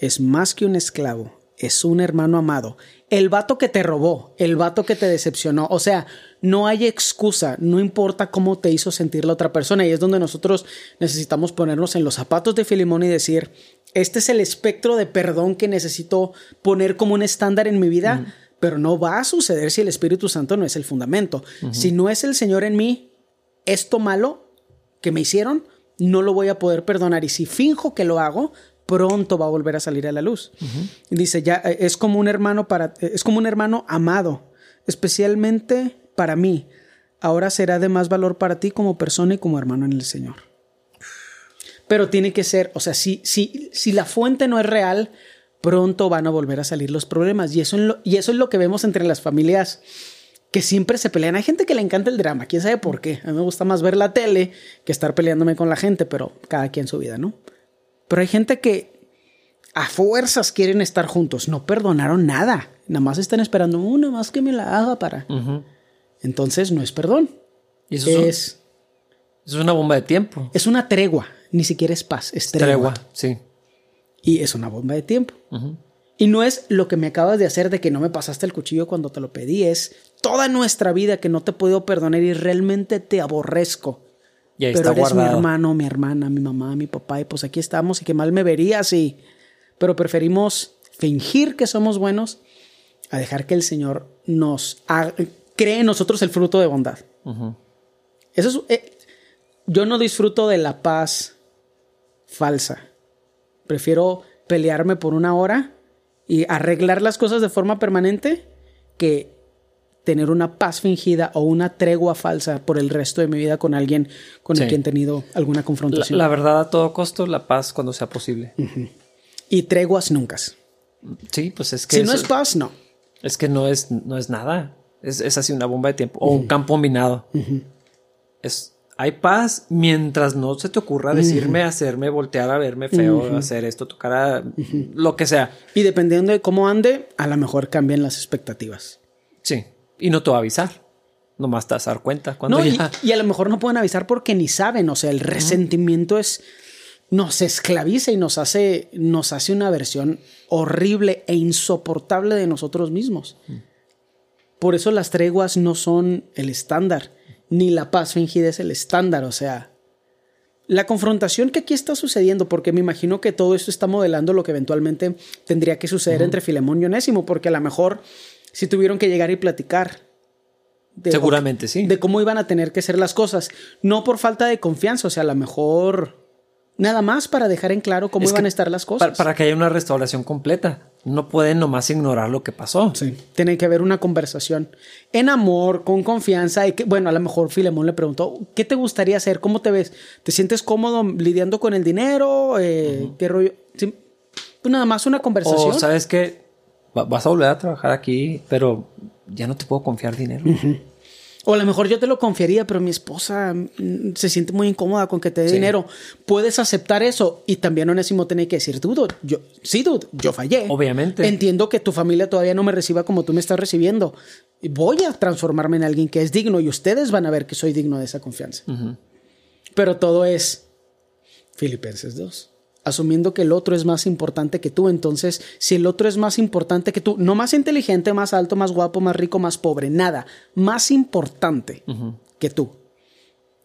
es más que un esclavo, es un hermano amado. El vato que te robó, el vato que te decepcionó, o sea, no hay excusa, no importa cómo te hizo sentir la otra persona. Y es donde nosotros necesitamos ponernos en los zapatos de Filimón y decir, este es el espectro de perdón que necesito poner como un estándar en mi vida, pero no va a suceder si el Espíritu Santo no es el fundamento. Si no es el Señor en mí, esto malo que me hicieron, no lo voy a poder perdonar. Y si finjo que lo hago, pronto va a volver a salir a la luz. Dice, ya eh, es como un hermano para, eh, es como un hermano amado, especialmente para mí. Ahora será de más valor para ti como persona y como hermano en el Señor. Pero tiene que ser, o sea, si, si, si la fuente no es real, pronto van a volver a salir los problemas. Y eso, es lo, y eso es lo que vemos entre las familias que siempre se pelean. Hay gente que le encanta el drama, quién sabe por qué. A mí me gusta más ver la tele que estar peleándome con la gente, pero cada quien su vida, ¿no? Pero hay gente que a fuerzas quieren estar juntos, no perdonaron nada, nada más están esperando una más que me la haga para. Entonces no es perdón. ¿Y eso es, es una bomba de tiempo. Es una tregua, ni siquiera es paz, es tregua. sí. Y es una bomba de tiempo. Y no es lo que me acabas de hacer de que no me pasaste el cuchillo cuando te lo pedí, es toda nuestra vida que no te he podido perdonar y realmente te aborrezco. Y ahí pero eres mi hermano, mi hermana, mi mamá, mi papá, y pues aquí estamos y qué mal me verías y... Pero preferimos fingir que somos buenos a dejar que el Señor nos cree en nosotros el fruto de bondad. Eso es... Eh, yo no disfruto de la paz falsa. Prefiero pelearme por una hora y arreglar las cosas de forma permanente que tener una paz fingida o una tregua falsa por el resto de mi vida con alguien con el que he tenido alguna confrontación. La, verdad a todo costo, la paz cuando sea posible. Y treguas nunca. Sí, pues es que... Si no es paz, no. Es que no es, no es nada. Es, es así una bomba de tiempo. O un campo minado. Es, hay paz mientras no se te ocurra decirme, hacerme, voltear a verme feo, hacer esto, tocar a lo que sea. Y dependiendo de cómo ande, a lo mejor cambian las expectativas. Sí. Y no te va a avisar. Nomás te vas a dar cuenta. Cuando no, y, a lo mejor no pueden avisar porque ni saben. O sea, el resentimiento es. Nos esclaviza y nos hace, nos hace una versión horrible e insoportable de nosotros mismos. Por eso las treguas no son el estándar, ni la paz fingida es el estándar. O sea, la confrontación que aquí está sucediendo, porque me imagino que todo esto está modelando lo que eventualmente tendría que suceder entre Filemón y Onésimo, porque a lo mejor si tuvieron que llegar y platicar. De, Seguramente sí. De cómo iban a tener que ser las cosas. No por falta de confianza, o sea, a lo mejor nada más para dejar en claro cómo iban a estar las cosas. Para, que haya una restauración completa. No pueden nomás ignorar lo que pasó. Sí. Tiene que haber una conversación en amor, con confianza. Y que, bueno, a lo mejor Filemón le preguntó, ¿qué te gustaría hacer? ¿Cómo te ves? ¿Te sientes cómodo lidiando con el dinero? Eh, ¿Qué rollo? Pues nada más una conversación. O sabes que vas a volver a trabajar aquí, pero ya no te puedo confiar dinero. O a lo mejor yo te lo confiaría, pero mi esposa mm, se siente muy incómoda con que te dé dinero. Puedes aceptar eso. Y también Onésimo tiene que decir, dudo, yo, sí, dude, yo fallé. Obviamente. Entiendo que tu familia todavía no me reciba como tú me estás recibiendo. Voy a transformarme en alguien que es digno y ustedes van a ver que soy digno de esa confianza. Pero todo es Filipenses 2 asumiendo que el otro es más importante que tú. Entonces, si el otro es más importante que tú, no más inteligente, más alto, más guapo, más rico, más pobre, nada, más importante que tú.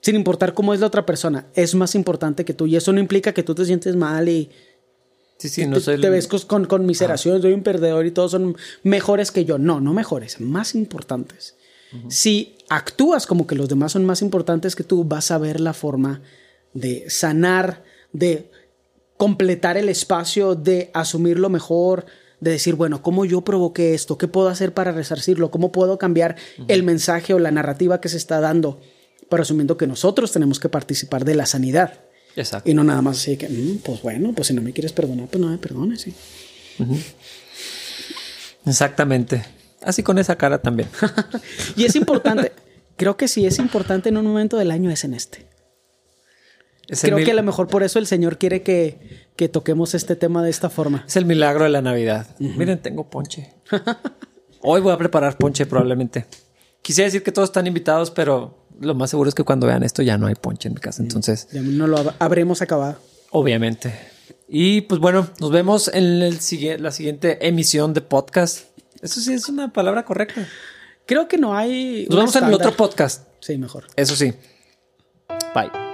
Sin importar cómo es la otra persona, es más importante que tú. Y eso no implica que tú te sientes mal y sí, sí, no te, ves con, con miseración, soy un perdedor y todos son mejores que yo. No, no mejores, más importantes. Si actúas como que los demás son más importantes que tú, vas a ver la forma de sanar, de completar el espacio, de asumirlo mejor, de decir, bueno, ¿cómo yo provoqué esto? ¿Qué puedo hacer para resarcirlo? ¿Cómo puedo cambiar el mensaje o la narrativa que se está dando? Pero asumiendo que nosotros tenemos que participar de la sanidad. Exacto. Y no nada más así que, mm, pues bueno, pues si no me quieres perdonar, pues no me perdones, sí. Exactamente. Así con esa cara también. y es importante. Creo que si es importante en un momento del año es en este. Creo que a lo mejor por eso el Señor quiere que, que, toquemos este tema de esta forma. Es el milagro de la Navidad. Miren, tengo ponche. Hoy voy a preparar ponche probablemente. Quisiera decir que todos están invitados, pero lo más seguro es que cuando vean esto ya no hay ponche en mi casa. Entonces... Ya no lo habremos acabado. Obviamente. Y pues bueno, nos vemos en el, la siguiente emisión de podcast. Eso sí es una palabra correcta. Creo que no hay. Nos vemos en el otro podcast. Sí, mejor. Eso sí. Bye.